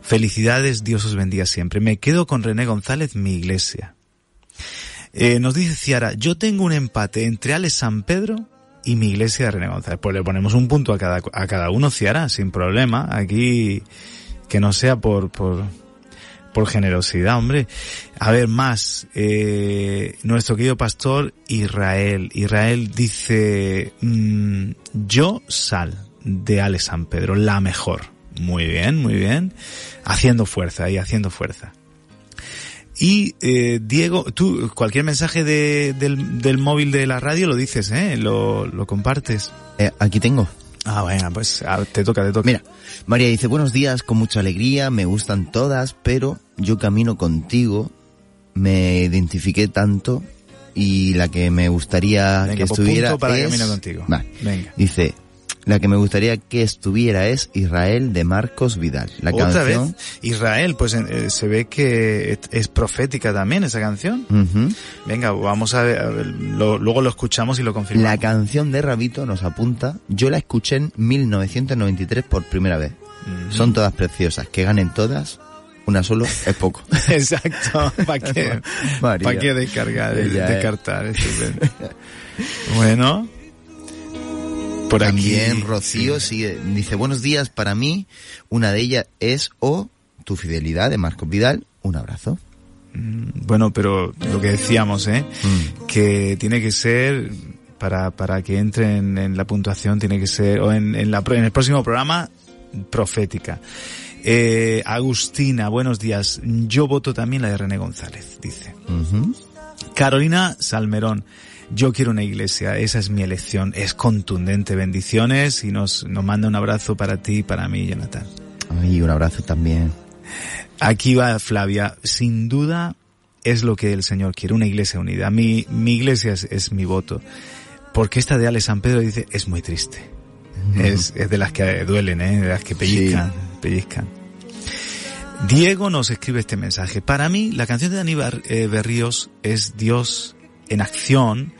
[SPEAKER 1] Felicidades, Dios os bendiga siempre. Me quedo con René González, mi iglesia. Eh, nos dice Ciara, yo tengo un empate entre Alex San Pedro y mi iglesia de René González. Pues le ponemos un punto a cada, a cada uno, Ciara, sin problema. Aquí, que no sea por, por, por generosidad, hombre. A ver, más, eh, nuestro querido pastor Israel. Israel dice, mm, yo sal de Alex San Pedro, la mejor. Muy bien, muy bien. Haciendo fuerza ahí, haciendo fuerza. Y eh, Diego, tú cualquier mensaje de, del, del móvil de la radio lo dices, ¿eh? Lo, lo compartes.
[SPEAKER 2] Eh, aquí tengo.
[SPEAKER 1] Ah, venga, pues a- te toca, te toca.
[SPEAKER 2] Mira, María dice, buenos días, con mucha alegría, me gustan todas, pero yo camino contigo, me identifiqué tanto y la que me gustaría
[SPEAKER 1] Venga,
[SPEAKER 2] que
[SPEAKER 1] pues
[SPEAKER 2] estuviera
[SPEAKER 1] punto para
[SPEAKER 2] es...
[SPEAKER 1] Camino Contigo.
[SPEAKER 2] Vale.
[SPEAKER 1] Venga.
[SPEAKER 2] Dice, la que me gustaría que estuviera es Israel de Marcos Vidal. La
[SPEAKER 1] Otra
[SPEAKER 2] canción...
[SPEAKER 1] vez, Israel, pues eh, se ve que es- es profética también esa canción. Venga, vamos a ver, a ver, lo- luego lo escuchamos y lo confirmamos.
[SPEAKER 2] La canción de Rabito nos apunta, yo la escuché en 1993 por primera vez. Son todas preciosas, que ganen todas, una solo es poco.
[SPEAKER 1] Exacto, ¿para qué? ¿Para qué descargar,
[SPEAKER 2] eh.
[SPEAKER 1] descartar? Estupendo. bueno, por
[SPEAKER 2] También
[SPEAKER 1] aquí,
[SPEAKER 2] Rocío
[SPEAKER 1] sí.
[SPEAKER 2] sigue, dice, buenos días, para mí una de ellas es o tu fidelidad de Marcos Vidal, un abrazo.
[SPEAKER 1] Mm, Bueno, pero lo que decíamos, ¿eh?
[SPEAKER 2] Mm.
[SPEAKER 1] Que tiene que ser, para, para que entre en, en la puntuación, tiene que ser, o en, en, la, en el próximo programa, profética. Eh, Agustina, buenos días. Yo voto también la de René González, dice. Carolina Salmerón. Yo quiero una iglesia, esa es mi elección, es contundente, bendiciones y nos, nos manda un abrazo para ti y para mí, Jonathan.
[SPEAKER 2] Ay, un abrazo también.
[SPEAKER 1] Aquí va Flavia, sin duda es lo que el Señor quiere, una iglesia unida. Mi, mi iglesia es, es mi voto, porque esta de Ale San Pedro dice, es muy triste. Es, es de las que duelen, ¿eh? de las que pellizcan, pellizcan. Diego nos escribe este mensaje. Para mí, la canción de Dani eh, Berríos es Dios en acción,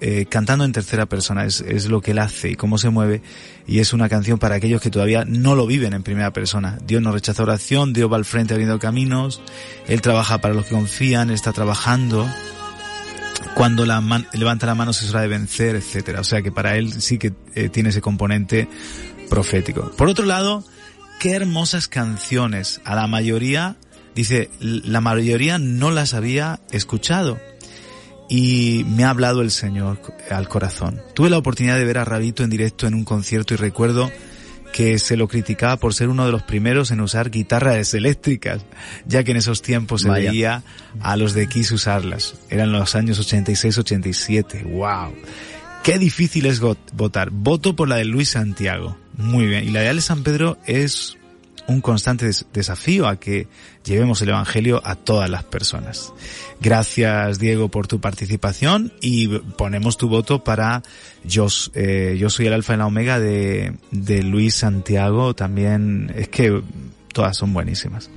[SPEAKER 1] eh, cantando en tercera persona. Es, es lo que él hace y cómo se mueve. Y es una canción para aquellos que todavía no lo viven en primera persona. Dios no rechaza oración, Dios va al frente abriendo caminos. Él trabaja para los que confían, está trabajando. Cuando la man- levanta la mano es hora de vencer, etcétera. O sea que para él sí que eh, tiene ese componente profético. Por otro lado, qué hermosas canciones. A la mayoría, dice, la mayoría no las había escuchado. Y me ha hablado el Señor al corazón. Tuve la oportunidad de ver a Rabito en directo en un concierto y recuerdo que se lo criticaba por ser uno de los primeros en usar guitarras eléctricas, ya que en esos tiempos se
[SPEAKER 2] Vaya.
[SPEAKER 1] veía a los de Kiss usarlas. Eran los años 86-87. ¡Wow! Qué difícil es votar. Voto por la de Luis Santiago. Muy bien. Y la de Ale San Pedro es un constante des- desafío a que llevemos el Evangelio a todas las personas. Gracias, Diego, por tu participación y ponemos tu voto para yo, eh, yo soy el alfa y la omega de, de Luis Santiago. También es que todas son buenísimas.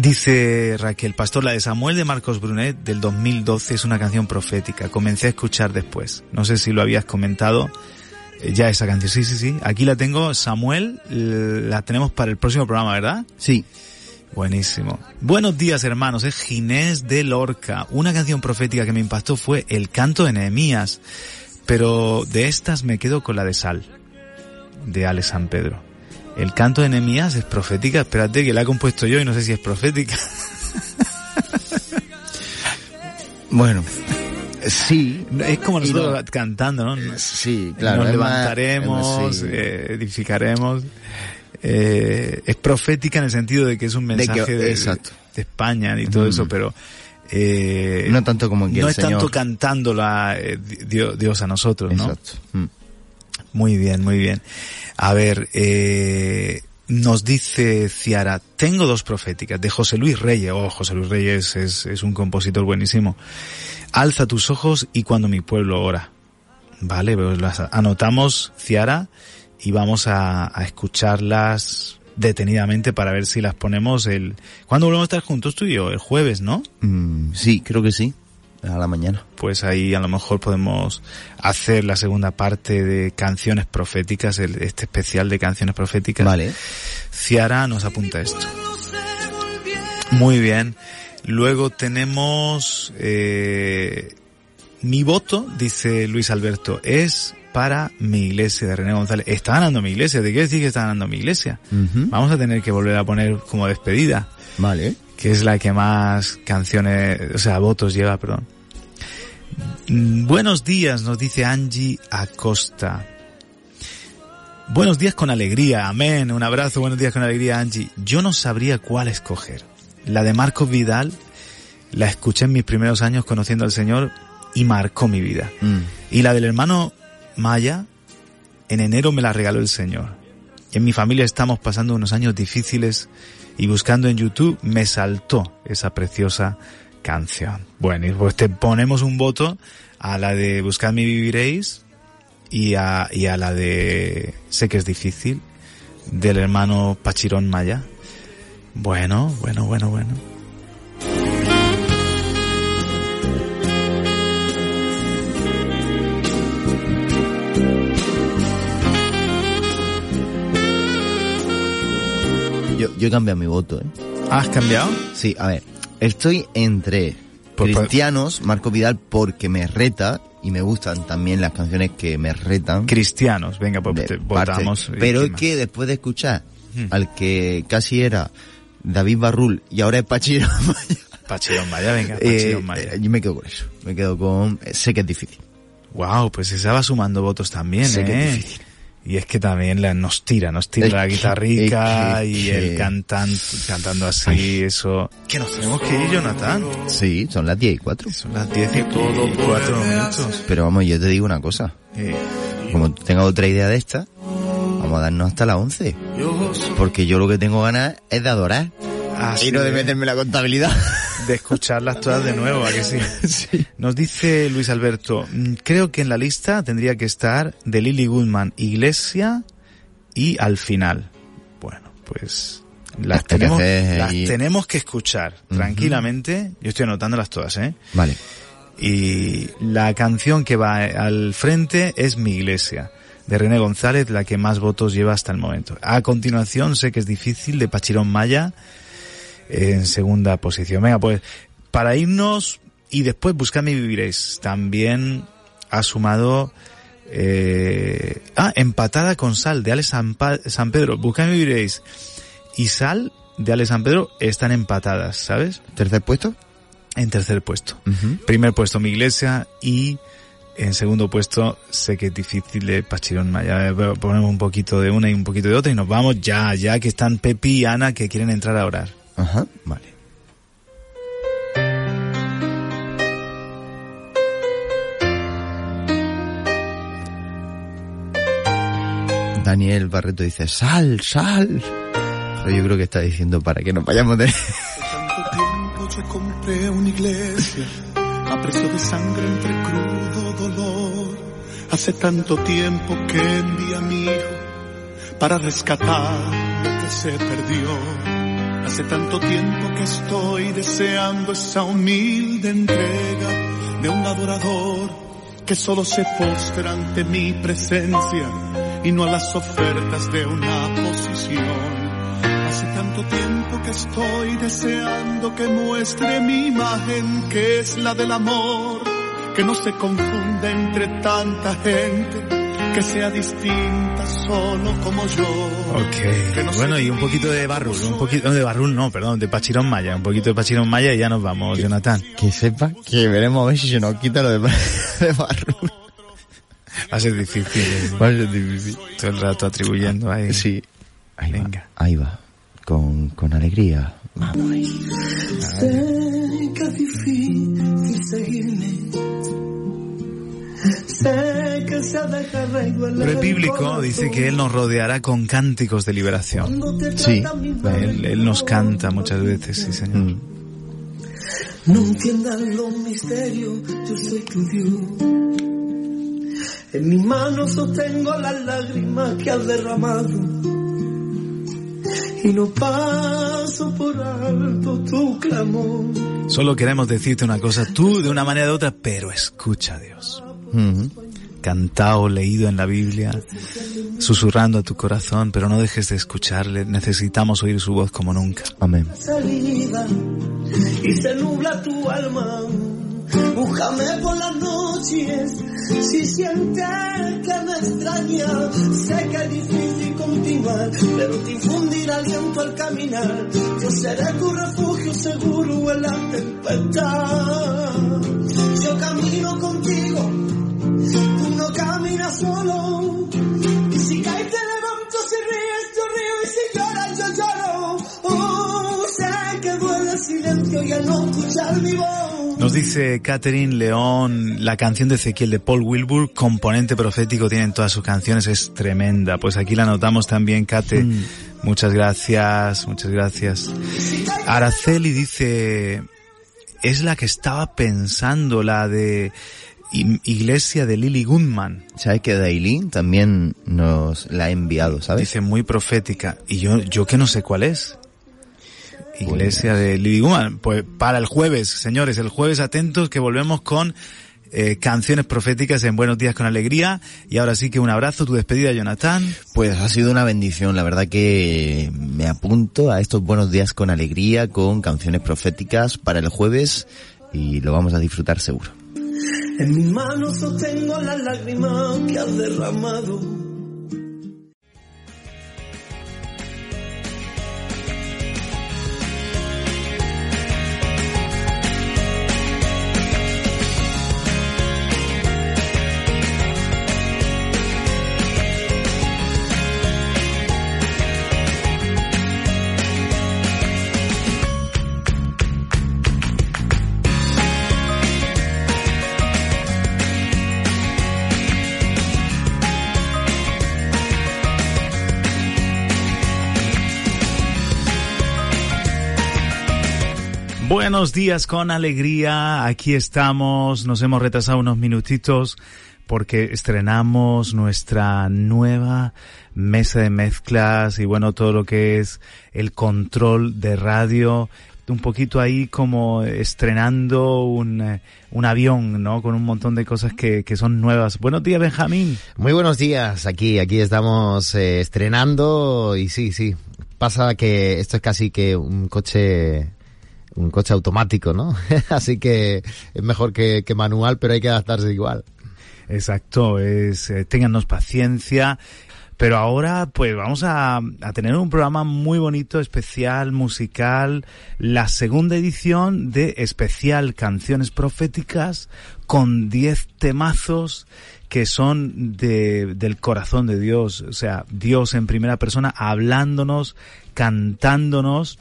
[SPEAKER 1] Dice Raquel Pastor, la de Samuel de Marcos Brunet del 2012 es una canción profética. Comencé a escuchar después. No sé si lo habías comentado eh, ya esa canción. Sí, sí, sí. Aquí la tengo, Samuel, la tenemos para el próximo programa, ¿verdad?
[SPEAKER 2] Sí.
[SPEAKER 1] Buenísimo. Buenos días, hermanos. Es Ginés de Lorca. Una canción profética que me impactó fue El canto de Nehemías. Pero de estas me quedo con la de Sal, de Ale San Pedro. El canto de Nehemías es profética. Espérate que la he compuesto yo y no sé si es profética.
[SPEAKER 2] Bueno, sí.
[SPEAKER 1] Es como nosotros
[SPEAKER 2] no-
[SPEAKER 1] cantando, ¿no?
[SPEAKER 2] Sí, claro.
[SPEAKER 1] Nos
[SPEAKER 2] más-
[SPEAKER 1] levantaremos,
[SPEAKER 2] sí.
[SPEAKER 1] eh, edificaremos. Eh, es profética en el sentido de que es un
[SPEAKER 2] De que-
[SPEAKER 1] mensaje de,
[SPEAKER 2] exacto.
[SPEAKER 1] de España y todo
[SPEAKER 2] Mm.
[SPEAKER 1] eso, pero eh,
[SPEAKER 2] No tanto como que
[SPEAKER 1] no
[SPEAKER 2] el
[SPEAKER 1] es tanto
[SPEAKER 2] Señor-
[SPEAKER 1] cantándola eh, Dios, Dios a nosotros, ¿no?
[SPEAKER 2] Exacto. Mm.
[SPEAKER 1] Muy bien, muy bien. A ver, eh, nos dice Ciara, tengo dos proféticas de José Luis Reyes. Oh, José Luis Reyes es, es un compositor buenísimo. Alza tus ojos y cuando mi pueblo ora. Vale, pues las anotamos, Ciara, y vamos a, a escucharlas detenidamente para ver si las ponemos el... ¿Cuándo volvemos a estar juntos tú y yo? El jueves, ¿no?
[SPEAKER 2] Mm, sí, creo que sí. A la mañana.
[SPEAKER 1] pues ahí a lo mejor podemos hacer la segunda parte de canciones proféticas, el- este especial de canciones proféticas.
[SPEAKER 2] Vale.
[SPEAKER 1] Ciara nos apunta esto. Muy bien. Luego tenemos eh, mi voto, dice Luis Alberto, es para mi iglesia de René González. Está ganando mi iglesia. ¿De qué decir que está ganando mi iglesia? Vamos a tener que volver a poner como despedida
[SPEAKER 2] Vale.
[SPEAKER 1] que es la que más canciones, o sea, votos lleva, perdón. Mm, Buenos días, nos dice Angie Acosta. Buenos días con alegría, amén, un abrazo, buenos días con alegría Angie. Yo no sabría cuál escoger. La de Marcos Vidal, la escuché en mis primeros años conociendo al Señor y marcó mi vida.
[SPEAKER 2] Mm.
[SPEAKER 1] Y la del hermano Maya, en enero me la regaló el Señor. En mi familia estamos pasando unos años difíciles y buscando en YouTube me saltó esa preciosa canción. Bueno, y pues te ponemos un voto a la de Buscadme y viviréis y a, y a la de Sé que es difícil del hermano Pachirón Maya. Bueno, bueno, bueno, bueno.
[SPEAKER 2] Yo, he cambiado mi voto, ¿eh?
[SPEAKER 1] ¿Has cambiado?
[SPEAKER 2] Sí, a ver, estoy entre cristianos, Marco Vidal, porque me reta y me gustan también las canciones que me retan.
[SPEAKER 1] Cristianos, venga, pues
[SPEAKER 2] de
[SPEAKER 1] te
[SPEAKER 2] parte.
[SPEAKER 1] votamos.
[SPEAKER 2] Pero
[SPEAKER 1] ¿Qué
[SPEAKER 2] es que después de escuchar
[SPEAKER 1] Hmm.
[SPEAKER 2] al que casi era David Barrul y ahora es Pachiro Maya,
[SPEAKER 1] Pachirón Maya, venga,
[SPEAKER 2] eh,
[SPEAKER 1] Pachirón Maya.
[SPEAKER 2] eh, yo me quedo con eso. Me quedo con... eh, sé que es difícil.
[SPEAKER 1] Wow, pues esa va sumando votos también,
[SPEAKER 2] Sé que es difícil.
[SPEAKER 1] Y es que también la, nos tira, nos tira
[SPEAKER 2] Es
[SPEAKER 1] la
[SPEAKER 2] que-
[SPEAKER 1] guitarrica
[SPEAKER 2] es que-
[SPEAKER 1] y
[SPEAKER 2] que-
[SPEAKER 1] el cantan, cantando así, eso. Que nos tenemos que ir, Jonathan.
[SPEAKER 2] Sí, son las 10 y 4.
[SPEAKER 1] Son las 10 y cuatro minutos.
[SPEAKER 2] Pero vamos, yo te digo una cosa.
[SPEAKER 1] Eh,
[SPEAKER 2] Como tenga otra idea de esta, vamos a darnos hasta las 11. Porque yo lo que tengo ganas es de adorar.
[SPEAKER 1] así
[SPEAKER 2] y no de
[SPEAKER 1] de-
[SPEAKER 2] meterme en la contabilidad.
[SPEAKER 1] de escucharlas todas de nuevo, ¿a que sí? Nos dice Luis Alberto, "Mm, creo que en la lista tendría que estar de Lily Goodman, Iglesia y al final. Bueno, pues las tenemos, las tenemos que escuchar tranquilamente. Yo estoy anotándolas todas, ¿eh?
[SPEAKER 2] Vale.
[SPEAKER 1] Y la canción que va al frente es Mi Iglesia, de René González, la que más votos lleva hasta el momento. A continuación, sé que es difícil, de Pachirón Maya, en segunda posición. Venga, pues, para irnos y después Buscadme y Viviréis, también ha sumado, eh, ah, Empatada con Sal, de Alex San, Pa- San Pedro. Buscadme y Viviréis y Sal, de Alex San Pedro, están empatadas, ¿sabes?
[SPEAKER 2] ¿Tercer puesto?
[SPEAKER 1] En tercer puesto.
[SPEAKER 2] Ujú.
[SPEAKER 1] Primer puesto mi iglesia y en segundo puesto sé que es difícil de Pachirón Maya. Eh, Ponemos un poquito de una y un poquito de otra y nos vamos ya, ya que están Pepi y Ana que quieren entrar a orar.
[SPEAKER 2] Ajá, vale. Daniel Barreto dice, sal, sal. Pero yo creo que está diciendo para que nos vayamos de...
[SPEAKER 6] Yo compré una iglesia a precio de sangre entre crudo dolor. Hace tanto tiempo que envié a mi hijo para rescatar lo que se perdió. Hace tanto tiempo que estoy deseando esa humilde entrega de un adorador que solo se postra ante mi presencia y no a las ofertas de una posición. Hace tanto tiempo que estoy deseando que muestre mi imagen, que es la del amor, que no se confunda entre tanta gente, que sea distinta solo como yo. Que no
[SPEAKER 1] Ok. Bueno, y un poquito de Barrul, un poquito de Barrul no, perdón, de Pachirón Maya, un poquito de Pachirón Maya y ya nos vamos, Jonathan.
[SPEAKER 2] Que sepa que veremos a ver si se nos quita lo de, de barro.
[SPEAKER 1] Va a ser difícil. eh,
[SPEAKER 2] Va a ser difícil.
[SPEAKER 1] Todo el rato atribuyendo ahí.
[SPEAKER 2] Sí. Ahí
[SPEAKER 1] Venga.
[SPEAKER 2] va. Ahí va. Con, con alegría. Vamos ahí.
[SPEAKER 3] Sé que es difícil seguirme.
[SPEAKER 1] Pero bíblico dice que Él nos rodeará con cánticos de liberación.
[SPEAKER 2] Sí,
[SPEAKER 1] Él, él nos canta muchas veces, sí señor.
[SPEAKER 2] Mm.
[SPEAKER 3] No entiendan los misterios, yo soy tu Dios. En mis manos sostengo las lágrimas que has derramado. Y no paso por alto tu clamor.
[SPEAKER 1] Solo queremos decirte una cosa, tú de una manera u otra, pero escucha a Dios. Cantado, leído en la Biblia, susurrando a tu corazón, pero no dejes de escucharle. Necesitamos oír su voz como nunca.
[SPEAKER 2] Amén.
[SPEAKER 3] salida y se nubla tu alma. Búscame por las noches si sientes que me extraña. Sé que es difícil continuar, pero te infundirá aliento al caminar. Yo seré tu refugio seguro en la tempestad. Yo camino contigo, tú no caminas solo. Y si caes te levanto, si ríes yo río y si lloras yo lloro. Silencio y al no escuchar mi voz.
[SPEAKER 1] Nos dice Catherine León, la canción de Ezequiel de Paul Wilbur, componente profético, tienen todas sus canciones, es tremenda. Pues aquí la notamos también, Kate. Muchas gracias, muchas gracias. Araceli dice, es la que estaba pensando, la de Iglesia de Lily Goodman.
[SPEAKER 2] ¿Sabes que Dailin también nos la ha enviado, sabes?
[SPEAKER 1] Dice muy profética. Y yo, yo que no sé cuál es. Iglesia de Goodman. Pues para el jueves, señores, el jueves atentos que volvemos con eh, canciones proféticas en Buenos Días con Alegría. Y ahora sí que un abrazo, tu despedida, Jonathan.
[SPEAKER 2] Pues ha sido una bendición, la verdad que me apunto a estos Buenos Días con Alegría, con canciones proféticas para el jueves y lo vamos a disfrutar seguro.
[SPEAKER 3] En mis manos sostengo las lágrimas que has derramado.
[SPEAKER 1] Buenos días con alegría, aquí estamos, nos hemos retrasado unos minutitos porque estrenamos nuestra nueva mesa de mezclas y bueno, todo lo que es el control de radio, un poquito ahí como estrenando un, eh, un avión, ¿no? Con un montón de cosas que, que son nuevas. Buenos días, Benjamín.
[SPEAKER 9] Muy buenos días, aquí, aquí estamos eh, estrenando y sí, sí, pasa que esto es casi que un coche un coche automático, ¿no? Así que es mejor que, manual, pero hay que adaptarse igual.
[SPEAKER 1] Exacto, es, eh, paciencia. Pero ahora, pues vamos a, a, tener un programa muy bonito, especial, musical, la segunda edición de especial Canciones Proféticas con 10 temazos que son de, del corazón de Dios, o sea, Dios en primera persona hablándonos, cantándonos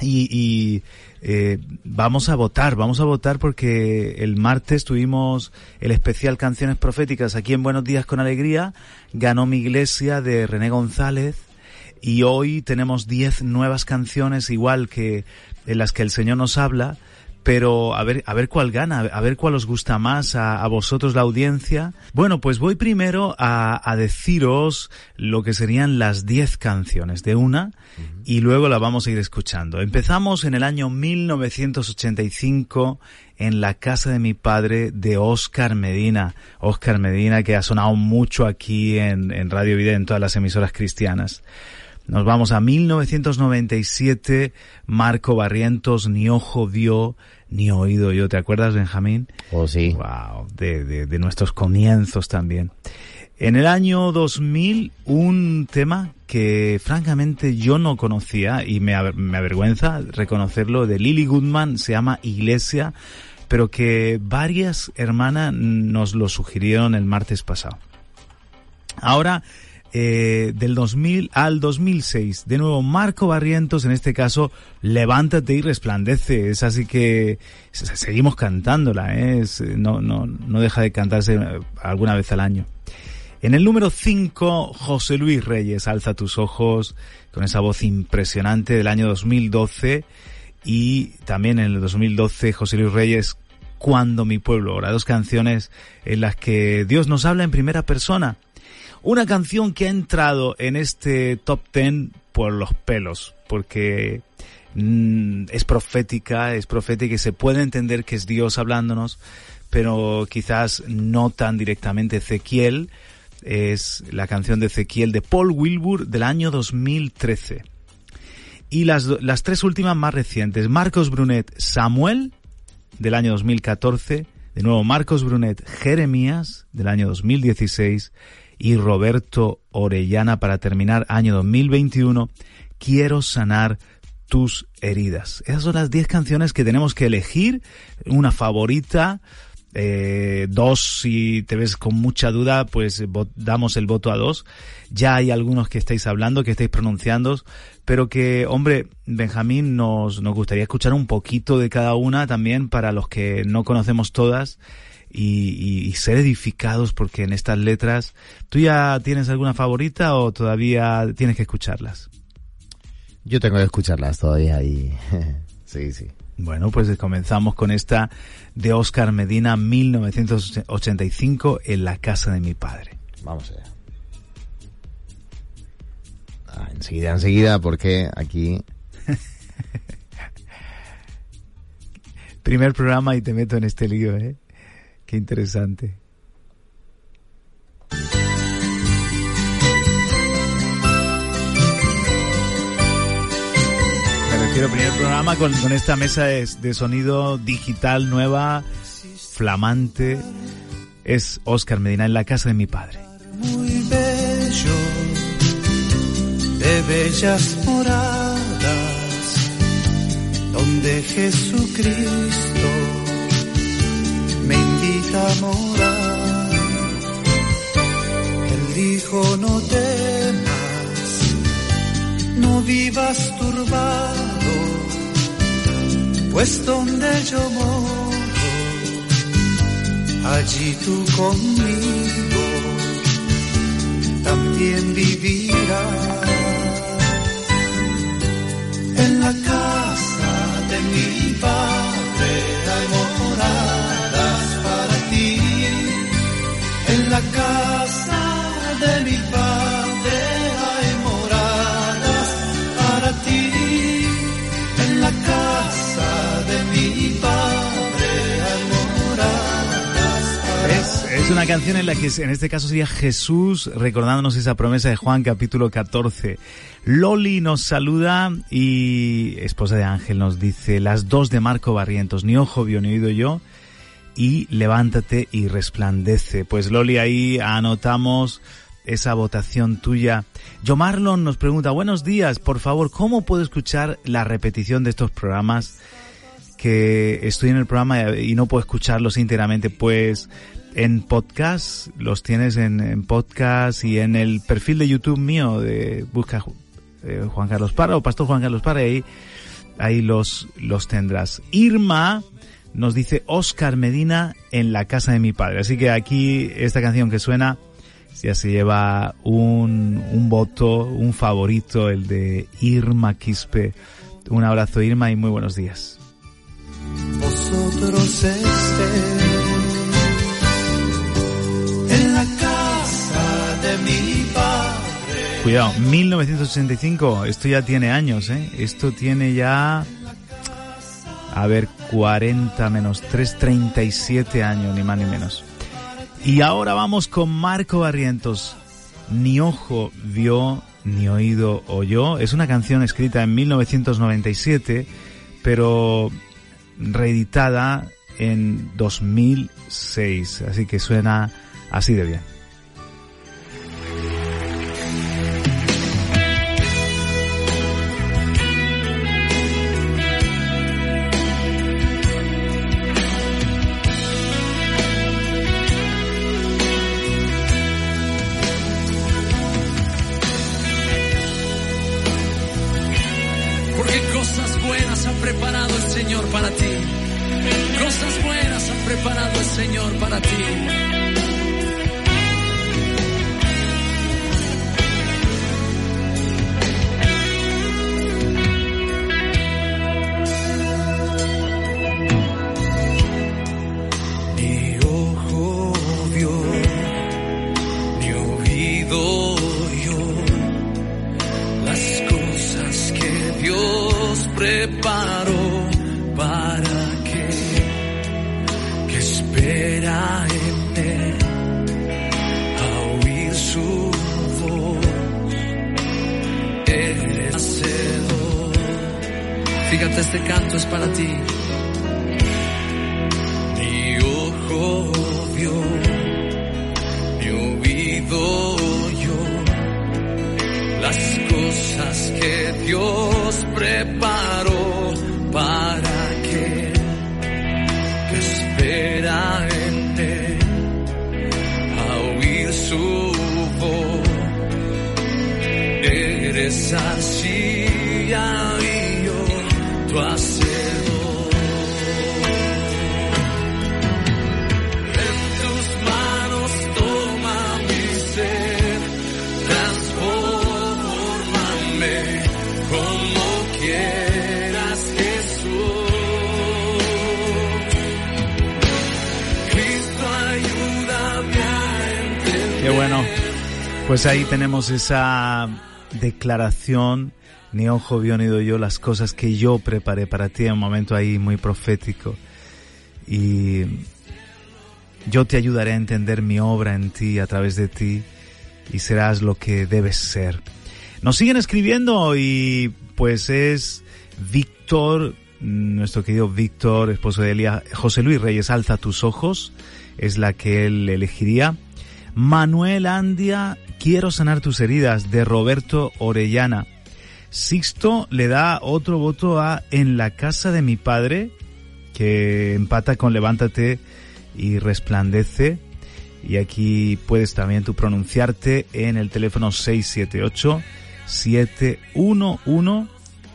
[SPEAKER 1] y eh, vamos a votar, vamos a votar porque el martes tuvimos el especial Canciones Proféticas aquí en Buenos Días con Alegría, ganó mi iglesia de René González y hoy tenemos 10 nuevas canciones igual que en las que el Señor nos habla pero a ver, a ver cuál gana, a ver cuál os gusta más a, a vosotros la audiencia. Bueno, pues voy primero a, a deciros lo que serían las 10 canciones de una uh -huh. y luego la vamos a ir escuchando. Empezamos en el año 1985 en la casa de mi padre de Oscar Medina. Oscar Medina que ha sonado mucho aquí en, en Radio Vida, en todas las emisoras cristianas. Nos vamos a 1997, Marco Barrientos, ni ojo vio, ni oído yo. ¿Te acuerdas, Benjamín?
[SPEAKER 9] Oh, sí.
[SPEAKER 1] Wow, de, de, de nuestros comienzos también. En el año 2000, un tema que francamente yo no conocía y me, me avergüenza reconocerlo, de Lily Goodman, se llama Iglesia, pero que varias hermanas nos lo sugirieron el martes pasado. Ahora, eh, del 2000 al 2006. De nuevo, Marco Barrientos, en este caso, Levántate y resplandece. Es así que seguimos cantándola, ¿eh? es, no, no, no deja de cantarse alguna vez al año. En el número 5, José Luis Reyes, Alza tus ojos, con esa voz impresionante del año 2012. Y también en el 2012, José Luis Reyes, Cuando mi pueblo ora. Dos canciones en las que Dios nos habla en primera persona una canción que ha entrado en este top ten por los pelos, porque mm, es profética, es profética y se puede entender que es Dios hablándonos, pero quizás no tan directamente Ezequiel. Es la canción de Ezequiel de Paul Wilbur del año 2013. Y las, las tres últimas más recientes, Marcos Brunet, Samuel del año 2014, de nuevo Marcos Brunet, Jeremías del año 2016 y Roberto Orellana para terminar año 2021, Quiero sanar tus heridas. Esas son las 10 canciones que tenemos que elegir, una favorita, eh, dos si te ves con mucha duda, pues damos el voto a dos. Ya hay algunos que estáis hablando, que estáis pronunciando, pero que, hombre, Benjamín, nos, nos gustaría escuchar un poquito de cada una también para los que no conocemos todas y, y, y, ser edificados porque en estas letras, ¿tú ya tienes alguna favorita o todavía tienes que escucharlas?
[SPEAKER 9] Yo tengo que escucharlas todavía y sí, sí.
[SPEAKER 1] Bueno, pues comenzamos con esta de Oscar Medina, 1985, en la casa de mi padre.
[SPEAKER 9] Vamos allá. Ah, enseguida, enseguida, porque aquí...
[SPEAKER 1] Primer programa y te meto en este lío, ¿eh? Qué interesante. Me refiero al primer programa con, con esta mesa de, de sonido digital nueva, flamante. Es Oscar Medina en la casa de mi padre.
[SPEAKER 4] muy bello, de bellas moradas, donde Jesucristo me invita a morar. Él dijo, no temas, no vivas turbado, pues donde yo moro, allí tú conmigo también vivirás. En la casa de mi padre hay la casa de mi padre hay moradas para ti. En la casa de mi padre hay moradas para
[SPEAKER 1] Es, es una canción en la que en este caso sería Jesús recordándonos esa promesa de Juan capítulo 14. Loli nos saluda y esposa de Ángel nos dice las dos de Marco Barrientos, ni ojo vio ni oído yo y levántate y resplandece. Pues Loli ahí anotamos esa votación tuya. Yo Marlon nos pregunta, buenos días, por favor, ¿cómo puedo escuchar la repetición de estos programas? que estoy en el programa y no puedo escucharlos íntegramente, pues en podcast, los tienes en, podcast y en el perfil de YouTube mío de busca eh, Juan Carlos Parra o Pastor Juan Carlos Parra ahí, ahí los, los tendrás. Irma nos dice Oscar Medina en la casa de mi padre. Así que aquí esta canción que suena ya se lleva un, un voto, un favorito, el de Irma Quispe. Un abrazo Irma y muy buenos días.
[SPEAKER 4] vosotros en la casa de mi padre.
[SPEAKER 1] Cuidado, 1985, esto ya tiene años, ¿eh? Esto tiene ya, a ver, 40 menos 3, 37 años, ni más ni menos. Y ahora vamos con Marco Barrientos. Ni ojo vio, ni oído oyó. Es una canción escrita en 1997, pero reeditada en 2006. Así que suena así de bien. Ahí tenemos esa declaración, ni ojo vio ni doy yo, las cosas que yo preparé para ti en un momento ahí muy profético. Y yo te ayudaré a entender mi obra en ti, a través de ti, y serás lo que debes ser. Nos siguen escribiendo y pues es Víctor, nuestro querido Víctor, esposo de Elia, José Luis Reyes, alza tus ojos, es la que él elegiría. Manuel Andia, quiero sanar tus heridas, de Roberto Orellana. Sixto le da otro voto a En la casa de mi padre, que empata con Levántate y resplandece. Y aquí puedes también tú pronunciarte en el teléfono 678 711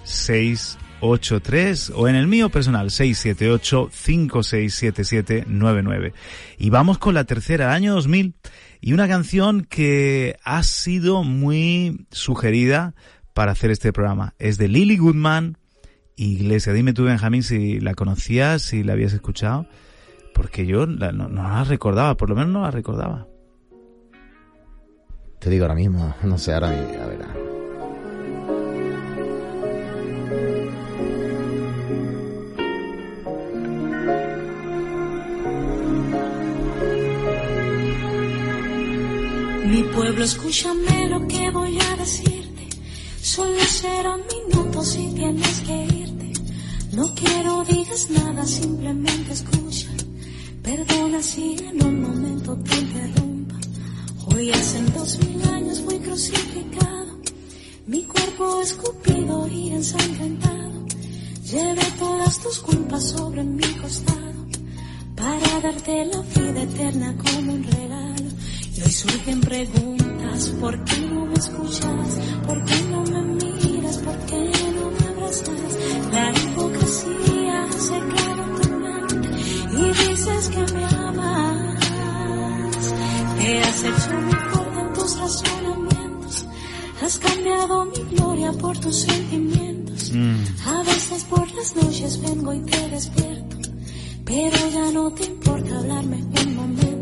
[SPEAKER 1] 683 o en el mío personal 678 567799. Y vamos con la tercera, año 2000, y una canción que ha sido muy sugerida para hacer este programa. Es de Lily Goodman, Iglesia. Dime tú, Benjamín, si la conocías, si la habías escuchado, porque yo no, la recordaba, por lo menos no la recordaba.
[SPEAKER 9] Te digo ahora mismo, no sé, ahora a ver.
[SPEAKER 10] Mi pueblo, escúchame lo que voy a decirte. Solo serán minutos y tienes que irte. No quiero digas nada, simplemente escucha. Perdona si en un momento te interrumpa. Hoy hace dos mil años fui crucificado. Mi cuerpo escupido y ensangrentado. Llevé todas tus culpas sobre mi costado. Para darte la vida eterna como un regalo. Y hoy surgen preguntas, ¿por qué no me escuchas? ¿Por qué no me miras? ¿Por qué no me abrazas? La hipocresía se queda mente y dices que me amas. Te has hecho muy fuerte en tus razonamientos, has cambiado mi gloria por tus sentimientos. A veces por las noches vengo y te despierto, pero ya no te importa hablarme un momento.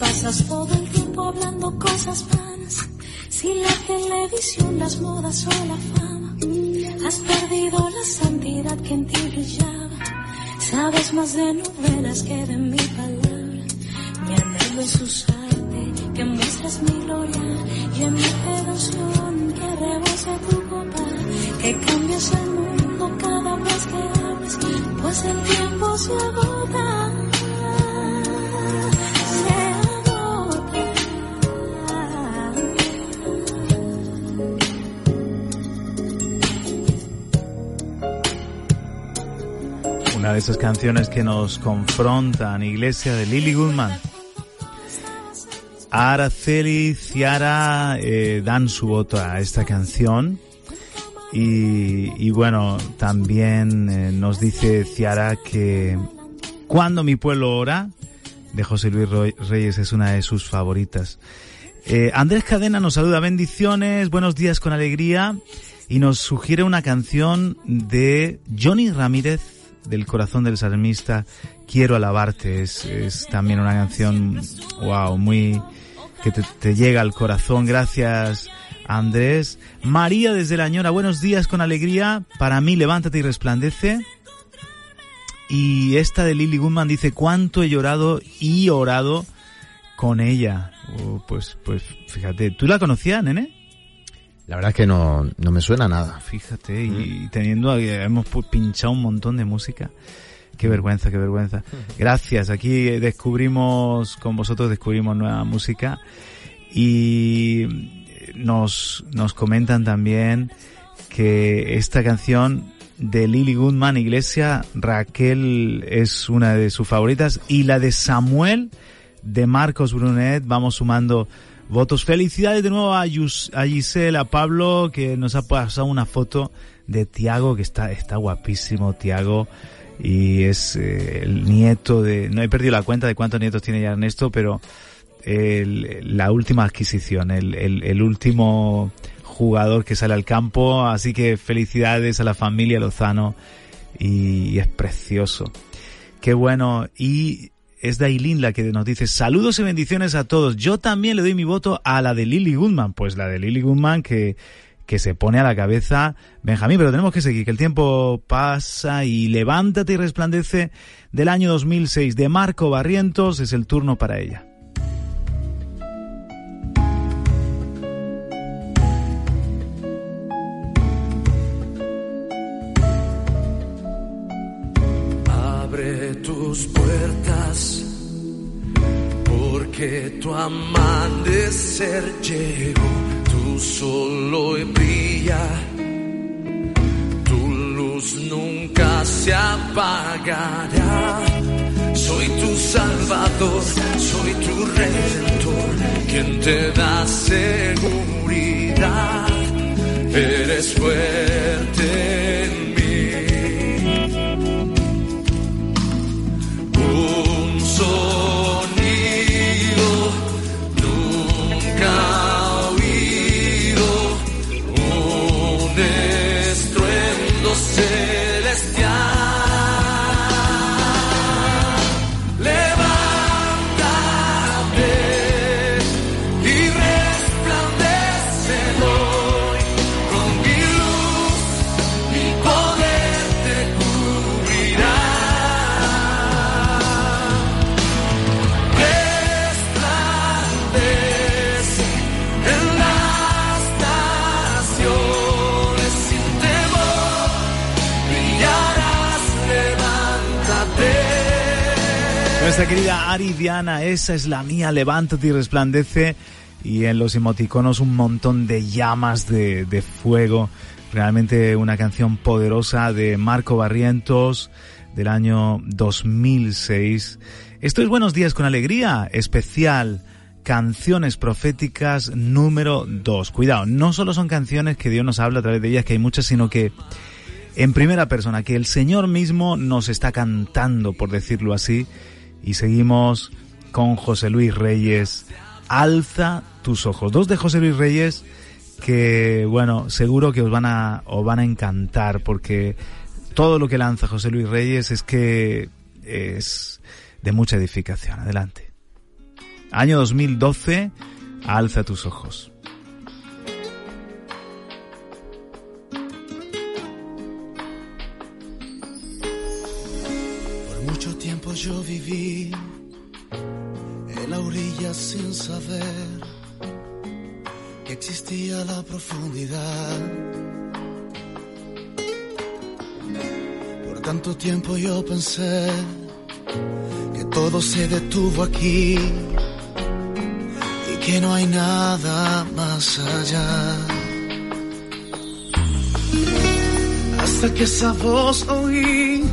[SPEAKER 10] Pasas todo el tiempo hablando cosas vanas. Si la televisión, las modas o la fama, has perdido la santidad que en ti brillaba. Sabes más de novelas que de mi palabra. Mi anhelo es usarte, que muestres mi gloria y en mi devoción que rebose tu copa, que cambies el mundo cada vez que hables, pues el tiempo se agota.
[SPEAKER 1] Una de esas canciones que nos confrontan, Iglesia de Lily Goodman. Araceli Ciara eh, dan su voto a esta canción. Y, y bueno, también eh, nos dice Ciara que Cuando mi pueblo ora, de José Luis Reyes, es una de sus favoritas. Eh, Andrés Cadena nos saluda, bendiciones, buenos días con alegría, y nos sugiere una canción de Johnny Ramírez, del corazón del salmista, Quiero alabarte, es, es también una canción, wow, muy, que te, llega al corazón, gracias Andrés. María desde la Ñora, buenos días con alegría, para mí levántate y resplandece. Y esta de Lily Goodman dice, cuánto he llorado y orado con ella. Oh, pues, pues, fíjate, ¿tú la conocías, nene?
[SPEAKER 9] La verdad es que no, no me suena nada.
[SPEAKER 1] Fíjate, y teniendo, hemos pinchado un montón de música. Qué vergüenza, qué vergüenza. Gracias, aquí descubrimos, con vosotros descubrimos nueva música y nos, nos comentan también que esta canción de Lily Goodman, Iglesia, Raquel es una de sus favoritas y la de Samuel de Marcos Brunet, vamos sumando votos. Felicidades de nuevo a, Yus, a Pablo, que nos ha pasado una foto de Tiago, que está, está guapísimo, Tiago, y es eh, el nieto de, no he perdido la cuenta de cuántos nietos tiene ya Ernesto, pero la última adquisición, el, el, el último jugador que sale al campo, así que felicidades a la familia Lozano y, y es precioso. Qué bueno. Y es Dailin la que nos dice saludos y bendiciones a todos. Yo también le doy mi voto a la de Lily Goodman. Pues la de Lily Goodman que, que se pone a la cabeza Benjamín, pero tenemos que seguir, que el tiempo pasa y levántate y resplandece del año 2006 de Marco Barrientos, es el turno para ella.
[SPEAKER 5] Abre tus puertas, porque tu amanecer llegó, tú solo brilla, tu luz nunca se apagará. Soy tu salvador, soy tu redentor, quien te da seguridad. Eres fuerte en mí. Un sonido
[SPEAKER 1] say Querida Ari Diana, esa es la mía, levántate y resplandece. Y en los emoticonos un montón de llamas de, de fuego. Realmente una canción poderosa de Marco Barrientos del año 2006. Esto es Buenos Días con Alegría, especial Canciones Proféticas número 2. Cuidado, no solo son canciones que Dios nos habla a través de ellas, que hay muchas, sino que en primera persona, que el Señor mismo nos está cantando, por decirlo así, y seguimos con José Luis Reyes, Alza tus ojos. Dos de José Luis Reyes que, bueno, seguro que os van a, os van a encantar, porque todo lo que lanza José Luis Reyes es que es de mucha edificación. Adelante. Año 2012, Alza tus ojos.
[SPEAKER 3] Yo viví en la orilla sin saber que existía la profundidad. Por tanto tiempo yo pensé que todo se detuvo aquí y que no hay nada más allá. Hasta que esa voz oí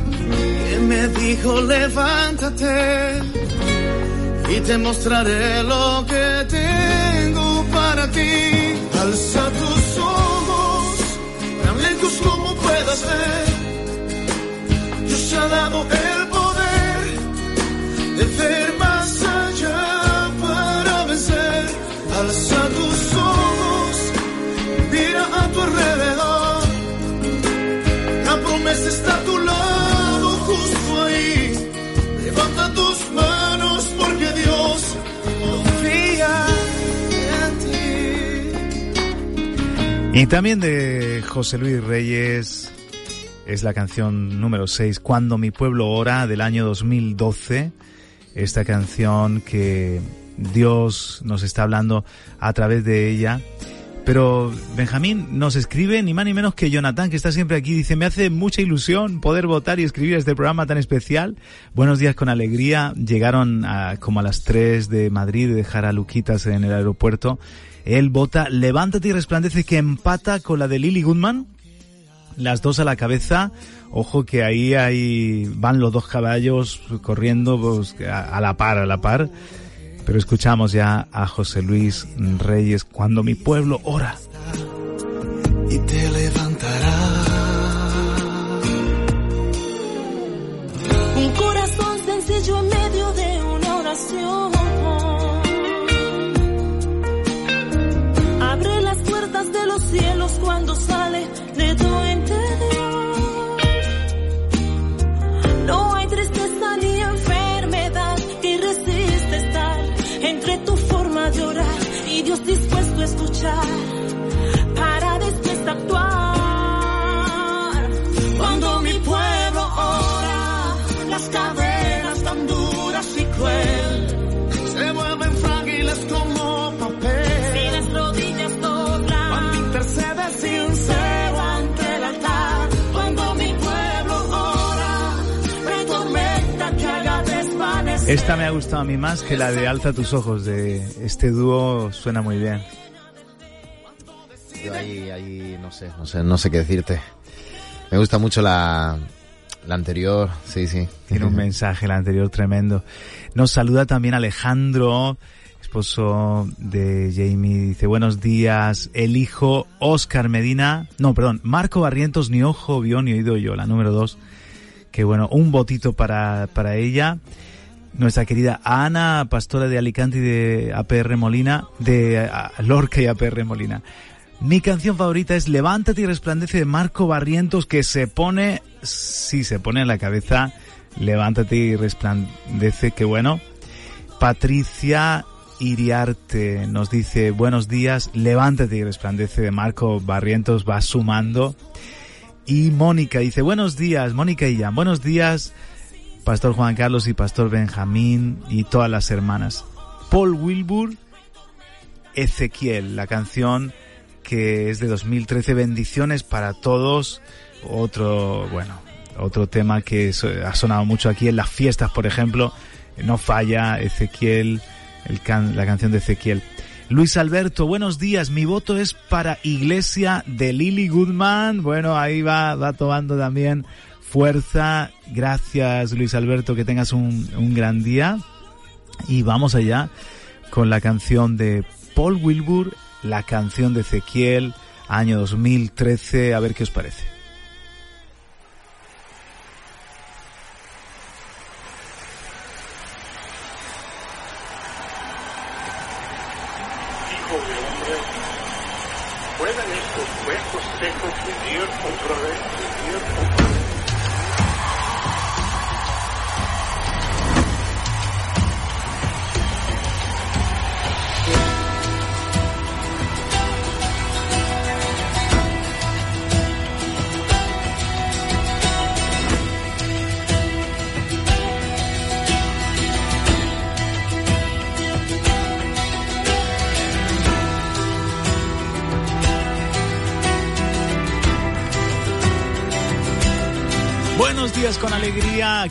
[SPEAKER 3] me dijo levántate y te mostraré lo que tengo para ti. Alza tus ojos, tan lejos como puedas ver. Dios ha dado el
[SPEAKER 1] Y también de José Luis Reyes es la canción número 6, Cuando mi pueblo ora, del año 2012. Esta canción que Dios nos está hablando a través de ella. Pero Benjamín nos escribe ni más ni menos que Jonathan, que está siempre aquí. Dice, me hace mucha ilusión poder votar y escribir este programa tan especial. Buenos días con alegría. Llegaron a, como a las 3 de Madrid de dejar a Luquitas en el aeropuerto. Él vota Levántate y resplandece que empata con la de Lily Goodman. Las dos a la cabeza. Ojo que ahí, ahí van los dos caballos corriendo pues, a, la par, a la par. Pero escuchamos ya a José Luis Reyes cuando mi pueblo ora.
[SPEAKER 3] y te.
[SPEAKER 10] cielos cuando sale de tu interior. No hay tristeza ni enfermedad que
[SPEAKER 6] resiste estar entre tu forma de orar y Dios dispuesto a escuchar.
[SPEAKER 1] Esta me ha gustado a mí más que la de Alza tus ojos, de este dúo suena muy bien.
[SPEAKER 9] Yo ahí, ahí, no sé, no sé, no sé qué decirte. Me gusta mucho la, la anterior, sí, sí.
[SPEAKER 1] Tiene un mensaje el anterior tremendo. Nos saluda también Alejandro, esposo de Jamie. Dice, buenos días. El hijo Oscar Medina. No, perdón. Marco Barrientos, ni ojo vio ni oído yo, la número dos. Que bueno, un votito para, para ella. Nuestra querida Ana, pastora de Alicante y de APR Molina, de Lorca y APR Molina. Mi canción favorita es Levántate y resplandece de Marco Barrientos que se pone, sí, se pone en la cabeza Levántate y resplandece, que bueno. Patricia Iriarte nos dice buenos días, Levántate y resplandece de Marco Barrientos va sumando. Y Mónica dice buenos días, Mónica y Jan, buenos días, Pastor Juan Carlos y Pastor Benjamín y todas las hermanas. Paul Wilbur, Ezequiel, la canción que es de 2013, bendiciones para todos. Otro, bueno, otro tema que ha sonado mucho aquí en las fiestas, por ejemplo. No falla Ezequiel, el can- la canción de Ezequiel. Luis Alberto, buenos días. Mi voto es para Iglesia de Lily Goodman. Bueno, ahí va, va tomando también fuerza. Gracias, Luis Alberto, que tengas un, un gran día. Y vamos allá con la canción de Paul Wilbur, la canción de Ezequiel, año 2013, a ver qué os parece.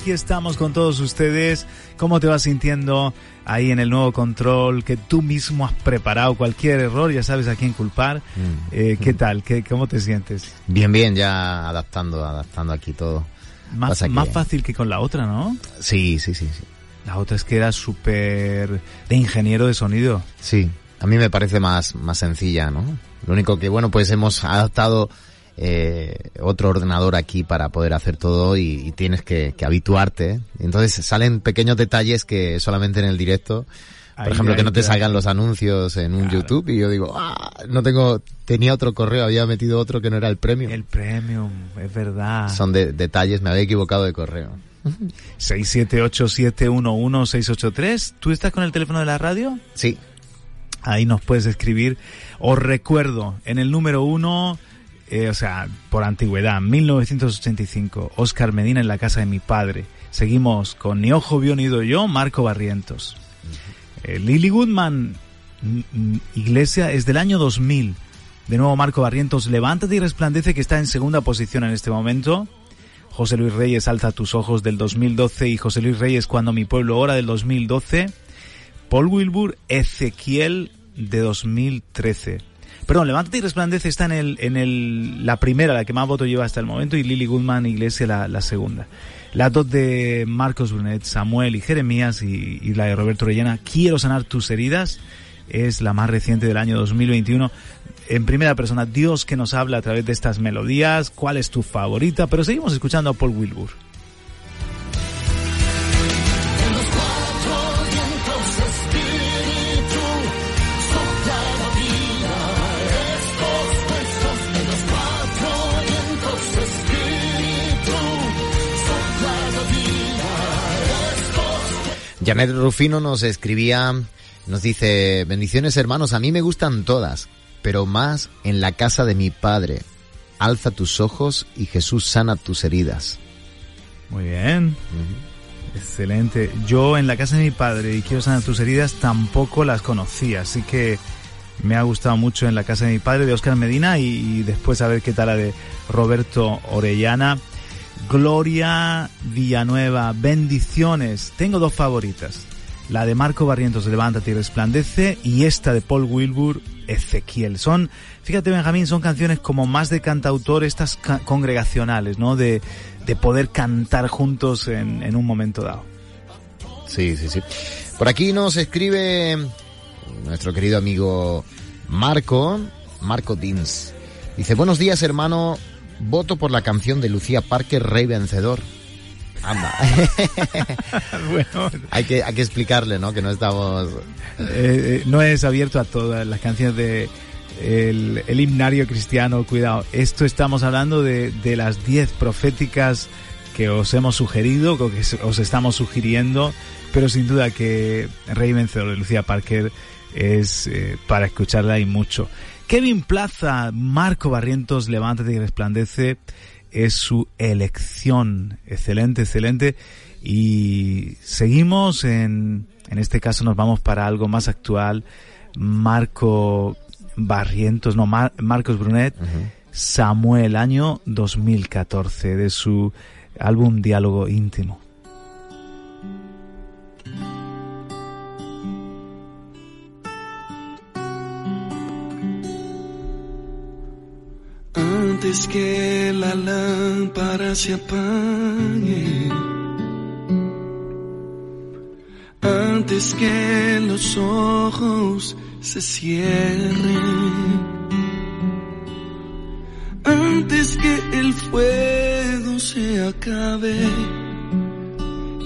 [SPEAKER 1] Aquí estamos con todos ustedes. ¿Cómo te vas sintiendo ahí en el nuevo control que tú mismo has preparado? Cualquier error, ya sabes a quién culpar.
[SPEAKER 9] Mm.
[SPEAKER 1] Eh, ¿Qué tal? ¿Qué, ¿Cómo te sientes?
[SPEAKER 9] Bien, bien, ya adaptando, adaptando aquí todo.
[SPEAKER 1] Más,
[SPEAKER 9] que-
[SPEAKER 1] más fácil que con la otra, ¿no?
[SPEAKER 9] Sí, sí, sí, sí.
[SPEAKER 1] La otra es que era súper de ingeniero de sonido.
[SPEAKER 9] Sí, a mí me parece más, más sencilla, ¿no? Lo único que, bueno, pues hemos adaptado eh, otro ordenador aquí para poder hacer todo y, y tienes que, que habituarte. ¿eh? Entonces salen pequeños detalles que solamente en el directo, por
[SPEAKER 1] Ahí-
[SPEAKER 9] ejemplo, que no te salgan los anuncios en un
[SPEAKER 1] Claro.
[SPEAKER 9] YouTube y yo digo, ah, no tengo, tenía otro correo, había metido otro que no era el premio.
[SPEAKER 1] El premium, es verdad.
[SPEAKER 9] Son de, detalles, me había equivocado de correo.
[SPEAKER 1] 678-711-683. ¿Tú estás con el teléfono de la radio?
[SPEAKER 9] Sí,
[SPEAKER 1] Ahí nos puedes escribir. Os recuerdo, en el número uno, eh, o sea, por antigüedad, 1985, Oscar Medina en la casa de mi padre. Seguimos con Ni Ojo Vio Ni Yo, Marco Barrientos. Eh, Lily Goodman, Iglesia, es del año 2000. De nuevo Marco Barrientos, Levántate y resplandece que está en segunda posición en este momento. José Luis Reyes, Alza tus ojos del 2012 y José Luis Reyes, Cuando mi pueblo ora del 2012. Paul Wilbur, Ezequiel de 2013. Perdón, Levántate y resplandece está en el, en el, la primera, la que más voto lleva hasta el momento, y Lily Goodman, Iglesia, la, la segunda. Las dos de Marcos Brunet, Samuel y Jeremías, y, y la de Roberto Rellena, Quiero sanar tus heridas, es la más reciente del año 2021. En primera persona, Dios que nos habla a través de estas melodías, cuál es tu favorita, pero seguimos escuchando a Paul Wilbur.
[SPEAKER 9] Janet Rufino nos escribía, nos dice, bendiciones hermanos, a mí me gustan todas, pero más en la casa de mi padre. Alza tus ojos y Jesús sana tus heridas.
[SPEAKER 1] Muy bien. Excelente. Yo en la casa de mi padre y quiero sanar tus heridas tampoco las conocía, así que me ha gustado mucho en la casa de mi padre de Oscar Medina y, y después a ver qué tal la de Roberto Orellana. Gloria Villanueva, bendiciones. Tengo dos favoritas. La de Marco Barrientos, Levántate y Resplandece, y esta de Paul Wilbur, Ezequiel. Son, fíjate Benjamín, son canciones como más de cantautor, estas congregacionales, ¿no? De, de poder cantar juntos en, en un momento dado.
[SPEAKER 9] Sí, sí, sí. Por aquí nos escribe nuestro querido amigo Marco, Marco Dins. Dice, buenos días hermano, voto por la canción de Lucía Parker, Rey Vencedor. Anda.
[SPEAKER 1] bueno,
[SPEAKER 9] hay que, hay que explicarle, ¿no? Que no estamos...
[SPEAKER 1] eh, eh, no es abierto a todas las canciones de el, el himnario cristiano, cuidado. Esto estamos hablando de, de las 10 proféticas que os hemos sugerido, que os estamos sugiriendo, pero sin duda que Rey Vencedor de Lucía Parker es eh, para escucharla y mucho. Kevin Plaza, Marco Barrientos, Levántate y Resplandece, es su elección. Excelente, excelente. Y seguimos en, en este caso nos vamos para algo más actual. Marco Barrientos, no, Mar- Marcos Brunet, Samuel, año 2014, de su álbum Diálogo Íntimo.
[SPEAKER 11] Antes que la lámpara se apague, antes que los ojos se cierren, antes que el fuego se acabe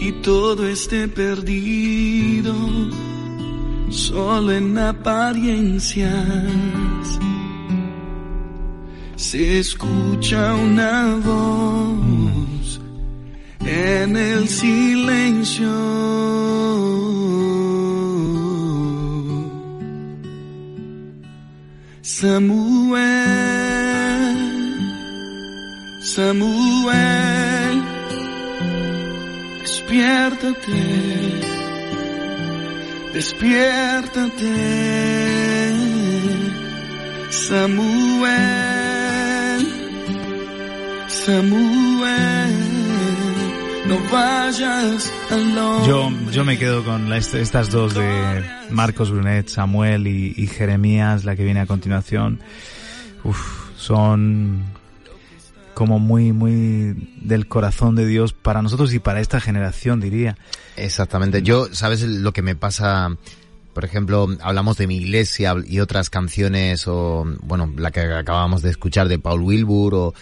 [SPEAKER 11] y todo esté perdido, solo en apariencias se escucha una voz en el silencio. Samuel, Samuel, despiértate, despiértate, Samuel. Samuel, no vayas alone.
[SPEAKER 1] Yo, yo me quedo con la- est- estas dos de Marcos Brunet, Samuel y, y Jeremías, la que viene a continuación. Uf, son como muy, muy del corazón de Dios para nosotros y para esta generación, diría.
[SPEAKER 9] Exactamente. Yo, ¿sabes lo que me pasa? Por ejemplo, hablamos de mi iglesia y otras canciones, o, bueno, la que acabamos de escuchar de Paul Wilbur, o,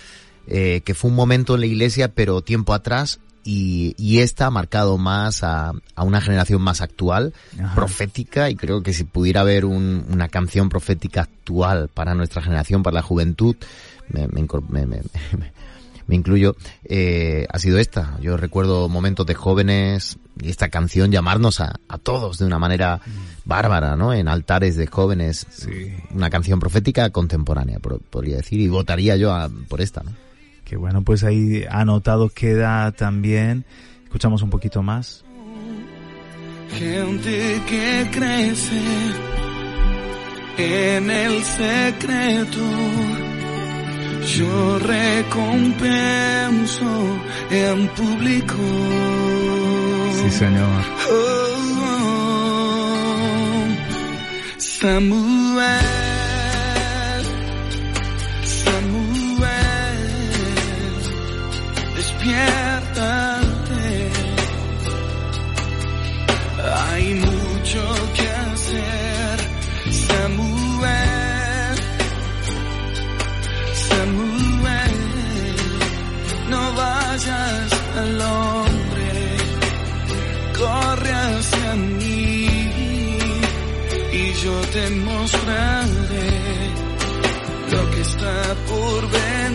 [SPEAKER 9] eh, que fue un momento en la iglesia, pero tiempo atrás, y, y esta ha marcado más a, a una generación más actual,
[SPEAKER 1] Ajá.
[SPEAKER 9] profética, y creo que si pudiera haber un- una canción profética actual para nuestra generación, para la juventud, me, me me- me- me- me incluyo, eh, ha sido esta. Yo recuerdo momentos de jóvenes y esta canción llamarnos a, a todos de una manera bárbara, ¿no? En altares de jóvenes.
[SPEAKER 1] Sí.
[SPEAKER 9] Una canción profética contemporánea, por- podría decir, y votaría yo a- por esta, ¿no?
[SPEAKER 1] Que bueno, pues ahí anotado queda también. Escuchamos un poquito más.
[SPEAKER 11] Gente que crece en el secreto. Yo recompenso en público.
[SPEAKER 1] Sí, señor.
[SPEAKER 11] Oh, Samuel, Samuel, despiértate. Hay mucho que hacer, Samuel, Samuel, no vayas al hombre, corre hacia mí. Y yo te mostraré lo que está por venir.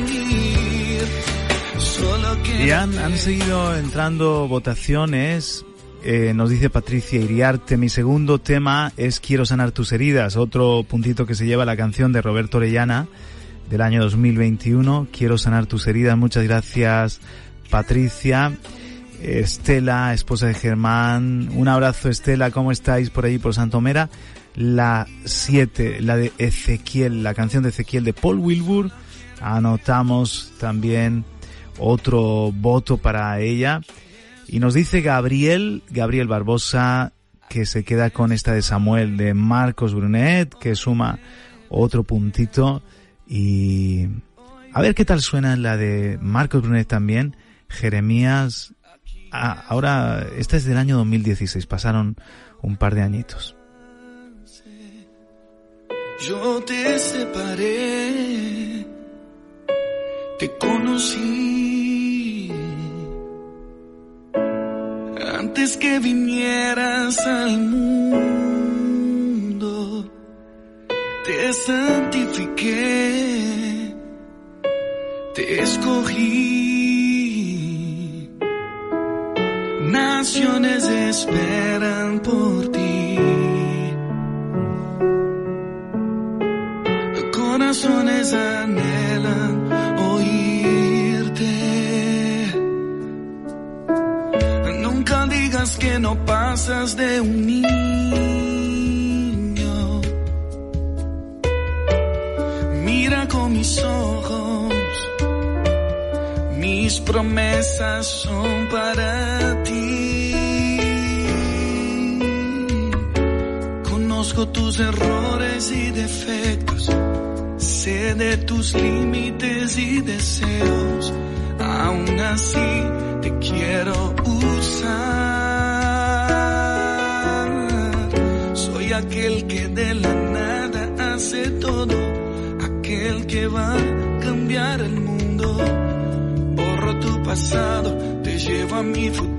[SPEAKER 1] Y han, han seguido entrando votaciones. Eh, nos dice Patricia Iriarte, mi segundo tema es Quiero sanar tus heridas, otro puntito que se lleva la canción de Roberto Orellana del año 2021, Quiero sanar tus heridas, muchas gracias Patricia. Estela, esposa de Germán. Un abrazo, Estela, ¿cómo estáis por ahí por Santomera? La 7, la de Ezequiel, la canción de Ezequiel de Paul Wilbur. Anotamos también otro voto para ella. Y nos dice Gabriel, Gabriel Barbosa, que se queda con esta de Samuel de Marcos Brunet, que suma otro puntito. Y a ver qué tal suena la de Marcos Brunet también. Jeremías. Ah, ahora, esta es del año 2016, pasaron un par de añitos.
[SPEAKER 11] Yo te separé, te conocí antes que vinieras al mundo, te santifiqué, te escogí. Promesas son para ti. Conozco tus errores y defectos. Sé de tus límites y deseos. Aún así te quiero usar. Soy aquel que de la nada hace todo. Aquel que va a cambiar el mundo. Pasado, te llevo a mi futuro.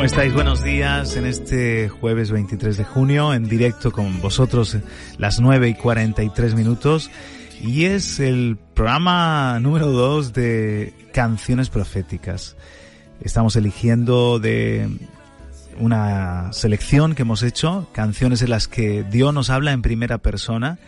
[SPEAKER 1] ¿Cómo estáis? Buenos días en este jueves 23 de junio, en directo con vosotros las 9 y 43 minutos. Y es el programa número 2 de canciones proféticas. Estamos eligiendo de una selección que hemos hecho, canciones en las que Dios nos habla en primera persona.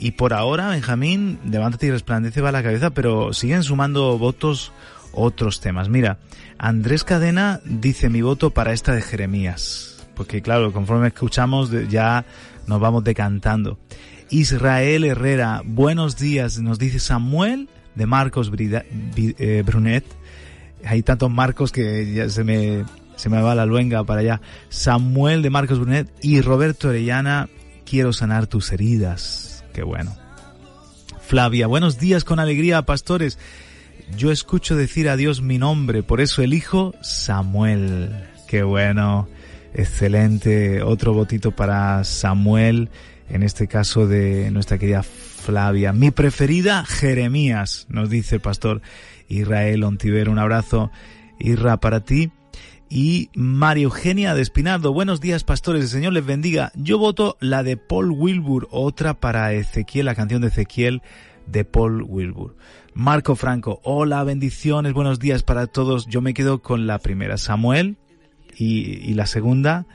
[SPEAKER 1] Y por ahora, Benjamín, levántate y resplandece va a la cabeza, pero siguen sumando votos otros temas. Mira, Andrés Cadena dice mi voto para esta de Jeremías. Porque claro, conforme escuchamos ya nos vamos decantando. Israel Herrera, buenos días, nos dice Samuel de Marcos eh, Brunet. Hay tantos Marcos que ya se me, se me va la luenga para allá. Samuel de Marcos Brunet y Roberto Orellana, quiero sanar tus heridas. Qué bueno. Flavia, buenos días con alegría, pastores. Yo escucho decir a Dios mi nombre, por eso elijo Samuel. Qué bueno, excelente. Otro votito para Samuel, en este caso de nuestra querida Flavia. Mi preferida, Jeremías, nos dice el pastor Israel Ontiver. Un abrazo, Irra, para ti. Y María Eugenia de Espinardo, buenos días pastores, el Señor les bendiga. Yo voto la de Paul Wilbur, otra para Ezequiel, la canción de Ezequiel de Paul Wilbur. Marco Franco, hola, bendiciones, buenos días para todos. Yo me quedo con la primera, Samuel, y, y la segunda,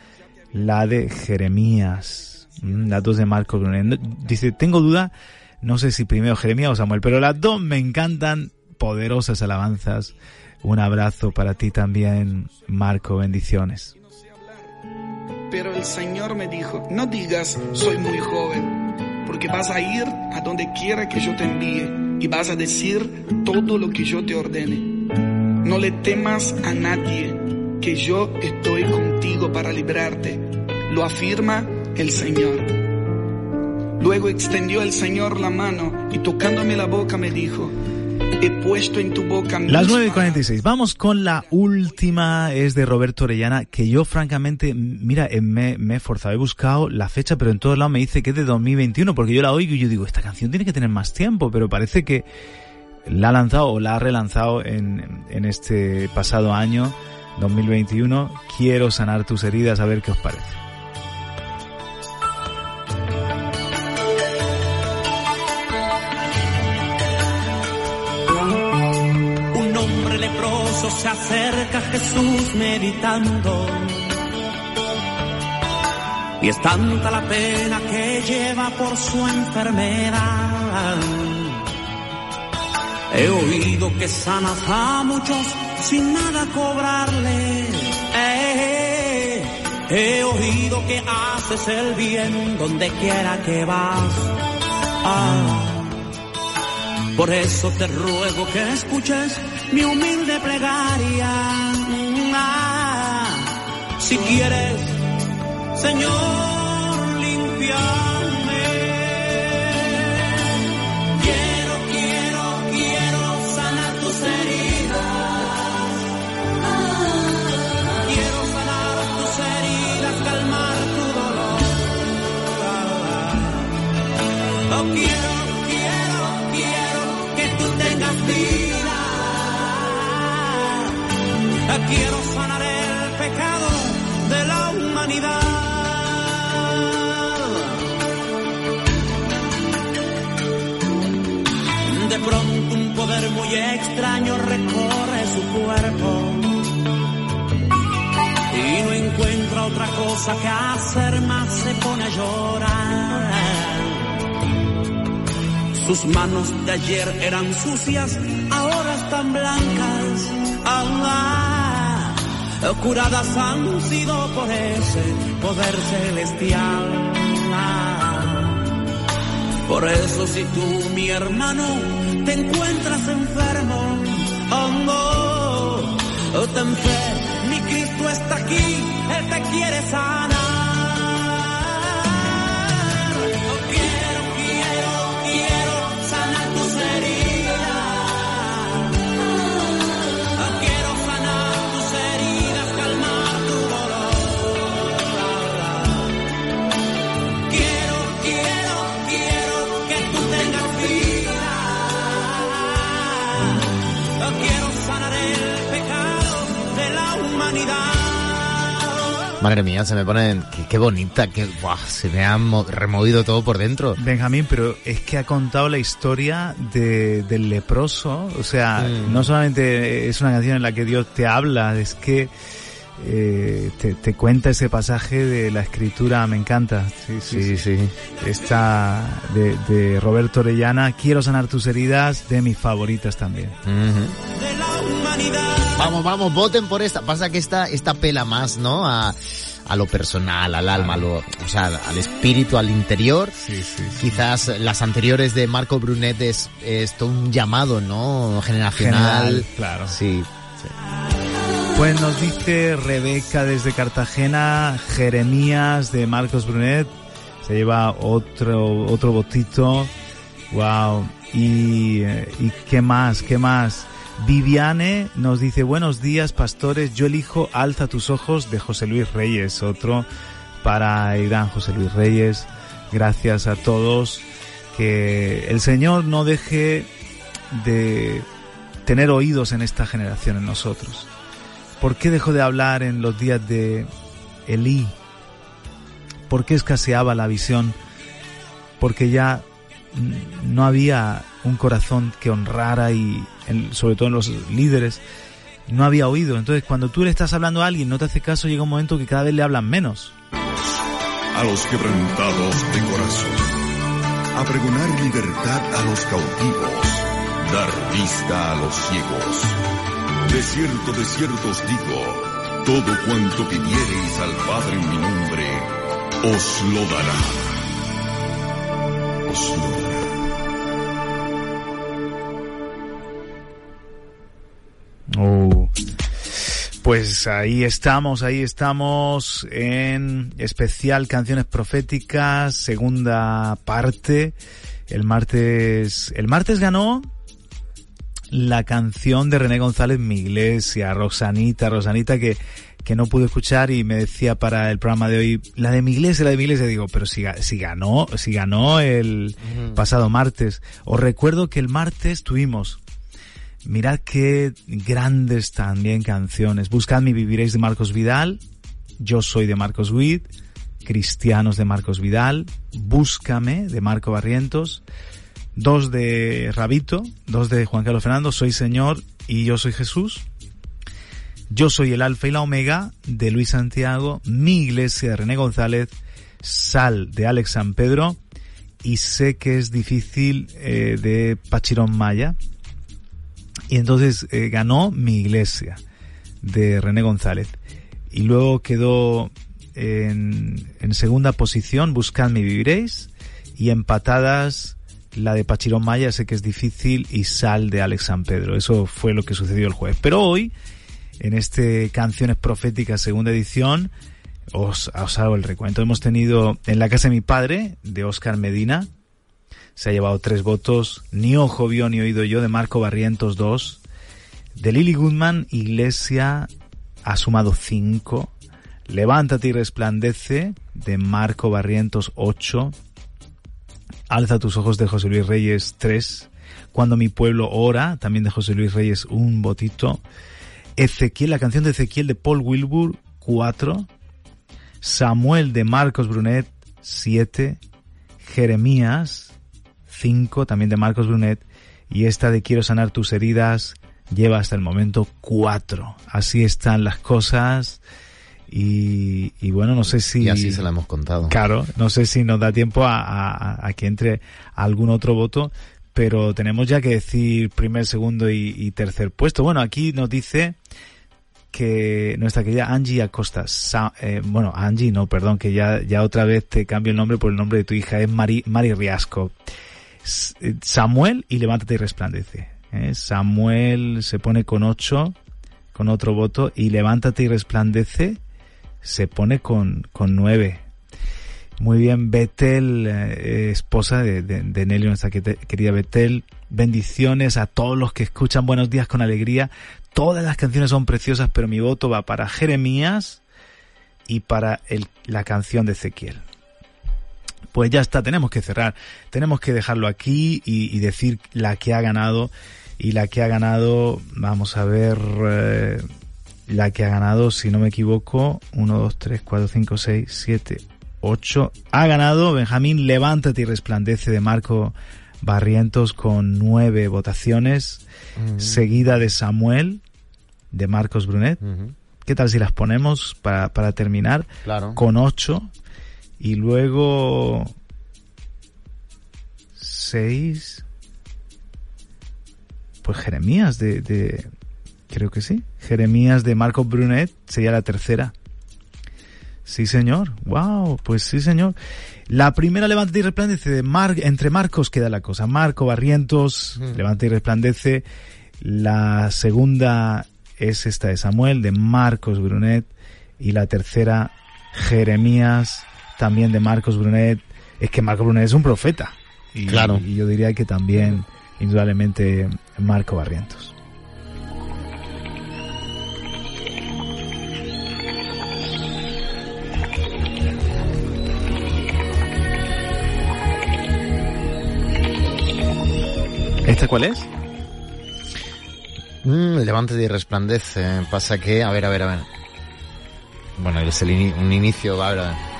[SPEAKER 1] la de Jeremías. Mm, Las dos de Marco Dice, tengo duda, no sé si primero Jeremías o Samuel, pero las dos me encantan, poderosas alabanzas. Un abrazo para ti también, Marco, bendiciones.
[SPEAKER 11] Pero el Señor me dijo, no digas soy muy joven, porque vas a ir a donde quiera que yo te envíe y vas a decir todo lo que yo te ordene. No le temas a nadie, que yo estoy contigo para librarte. Lo afirma el Señor. Luego extendió el Señor la mano y tocándome la boca me dijo, he puesto en tu boca
[SPEAKER 1] Las 9 y
[SPEAKER 11] palabras.
[SPEAKER 1] 46. Vamos con la última, es de Roberto Orellana, que yo francamente, mira, eh, me, me he esforzado, he buscado la fecha, pero en todos lados me dice que es de 2021, porque yo la oigo y yo digo, esta canción tiene que tener más tiempo, pero parece que la ha lanzado o la ha relanzado en, en este pasado año, 2021. Quiero sanar tus heridas, a ver qué os parece.
[SPEAKER 12] Se acerca Jesús meditando. Y es tanta la pena que lleva por su enfermedad. He oído que sanas a muchos sin nada cobrarle. Eh, he oído que haces el bien donde quiera que vas. Ah. Por eso te ruego que escuches mi humilde plegaria. Ah, si quieres, Señor, limpiarme. Quiero, quiero, quiero sanar tus heridas. Quiero sanar tus heridas, calmar tu dolor. Oh, quiero, quiero, Quiero sanar el pecado de la humanidad. De pronto un poder muy extraño recorre su cuerpo y no encuentra otra cosa que hacer más se pone a llorar. Sus manos de ayer eran sucias, ahora están blancas. Ah, curadas han sido por ese poder celestial. Por eso si tú, mi hermano, te encuentras enfermo, oh no, oh, ten fe, mi Cristo está aquí, Él te quiere sanar.
[SPEAKER 9] Madre mía, se me pone... Qué, qué bonita, que se me ha mo- removido todo por dentro.
[SPEAKER 1] Benjamín, pero es que ha contado la historia de, del leproso. O sea,
[SPEAKER 9] Mm.
[SPEAKER 1] no solamente es una canción en la que Dios te habla, es que eh, te, te cuenta ese pasaje de la escritura. Me encanta. Sí, sí,
[SPEAKER 9] Sí, sí.
[SPEAKER 1] Esta de, de Roberto Orellana, Quiero sanar tus heridas, de mis favoritas también.
[SPEAKER 12] De la humanidad.
[SPEAKER 9] Vamos, vamos, voten por esta. Pasa que esta, esta pela más, ¿no? A, a lo personal, al alma, a lo, o sea, al espíritu, al interior.
[SPEAKER 1] Sí, sí,
[SPEAKER 9] Quizás las anteriores de Marco Brunet es, es todo un llamado, ¿no? Generacional.
[SPEAKER 1] General, claro.
[SPEAKER 9] Sí.
[SPEAKER 1] Pues nos dice Rebeca desde Cartagena, Jeremías de Marcos Brunet, se lleva otro, otro botito, wow, y, eh, y qué más, qué más. Viviane nos dice, buenos días pastores, yo elijo Alza tus ojos de José Luis Reyes, otro para el gran José Luis Reyes. Gracias a todos, que el Señor no deje de tener oídos en esta generación, en nosotros. ¿Por qué dejó de hablar en los días de Elí? ¿Por qué escaseaba la visión? Porque ya no había un corazón que honrara y en- sobre todo en los líderes no había oído. Entonces cuando tú le estás hablando a alguien no te hace caso llega un momento que cada vez le hablan menos.
[SPEAKER 13] a los quebrantados de corazón, a pregonar libertad a los cautivos, dar vista a los ciegos. De cierto, de cierto os digo, todo cuanto pidiereis al Padre en mi nombre, os lo dará. Os lo dará.
[SPEAKER 1] Oh. Pues ahí estamos, ahí estamos en especial canciones proféticas, segunda parte. El martes, el martes ganó la canción de René González, Mi Iglesia, Rosanita, Rosanita, que, que no pude escuchar y me decía para el programa de hoy, la de mi iglesia, la de mi iglesia, digo, pero si, si ganó, si ganó el pasado martes. Os recuerdo que el martes tuvimos, mirad qué grandes también canciones. Buscadme y viviréis de Marcos Vidal, Yo soy de Marcos Witt, Cristianos de Marcos Vidal, Búscame de Marco Barrientos, dos de Rabito, dos de Juan Carlos Fernando, Soy Señor y Yo soy Jesús. Yo soy el Alfa y la Omega de Luis Santiago, Mi Iglesia de René González, Sal de Alex San Pedro y sé que es difícil eh, de Pachirón Maya. Y entonces eh, ganó Mi Iglesia de René González. Y luego quedó en, en segunda posición Buscadme y viviréis y empatadas la de Pachirón Maya, sé que es difícil, y Sal de Alex San Pedro. Eso fue lo que sucedió el jueves. Pero hoy, en este Canciones Proféticas segunda edición, os, os hago el recuento. Hemos tenido en la casa de mi padre, de Oscar Medina, se ha llevado tres votos, ni ojo vio ni oído yo, de Marco Barrientos dos, de Lily Goodman, Iglesia ha sumado cinco, Levántate y resplandece, de Marco Barrientos ocho, Alza tus ojos de José Luis Reyes 3. Cuando mi pueblo ora, también de José Luis Reyes un votito. Ezequiel, la canción de Ezequiel de Paul Wilbur 4. Samuel de Marcos Brunet 7. Jeremías 5, también de Marcos Brunet. Y esta de Quiero sanar tus heridas lleva hasta el momento 4. Así están las cosas. Y, y bueno, no sé si...
[SPEAKER 9] Y así se la hemos contado.
[SPEAKER 1] Claro, no sé si nos da tiempo a, a- a que entre algún otro voto, pero tenemos ya que decir primer, segundo y, y tercer puesto. Bueno, aquí nos dice que nuestra querida Angie Acosta, Sa- eh, bueno, Angie no, perdón, que ya, ya otra vez te cambio el nombre por el nombre de tu hija, es Mari, Mari Riasco. Eh, Samuel y levántate y resplandece. ¿eh? Samuel se pone con ocho, con otro voto, y levántate y resplandece se pone con, con nueve. Muy bien, Betel, eh, esposa de, de, de Nelly, nuestra que- querida Betel. Bendiciones a todos los que escuchan Buenos Días con Alegría. Todas las canciones son preciosas, pero mi voto va para Jeremías y para la canción de Ezequiel. Pues ya está, tenemos que cerrar. Tenemos que dejarlo aquí y, y decir la que ha ganado. Y la que ha ganado, vamos a ver, eh, la que ha ganado, si no me equivoco, 1, 2, 3, 4, 5, 6, 7, 8. Ha ganado Benjamín Levántate y Resplandece de Marco Barrientos con nueve votaciones, seguida de Samuel de Marcos Brunet.
[SPEAKER 9] Ujú.
[SPEAKER 1] ¿Qué tal si las ponemos para, para terminar?
[SPEAKER 9] Claro.
[SPEAKER 1] Con ocho. Y luego seis. Pues Jeremías de, de creo que sí. Jeremías de Marcos Brunet sería la tercera. Sí, señor. Wow, pues sí, señor. La primera Levántate y Resplandece de Mar entre Marcos queda la cosa. Marco Barrientos, Levántate y Resplandece. La segunda es esta de Samuel, de Marcos Brunet. Y la tercera, Jeremías, también de Marcos Brunet. Es que Marcos Brunet es un profeta. Y,
[SPEAKER 9] Claro.
[SPEAKER 1] y yo diría que también, indudablemente, Marco Barrientos. ¿Esta cuál es?
[SPEAKER 9] Mm, levántate y resplandece. Pasa que, a ver, a ver, a ver. Bueno, es el un inicio, a ver, a ver.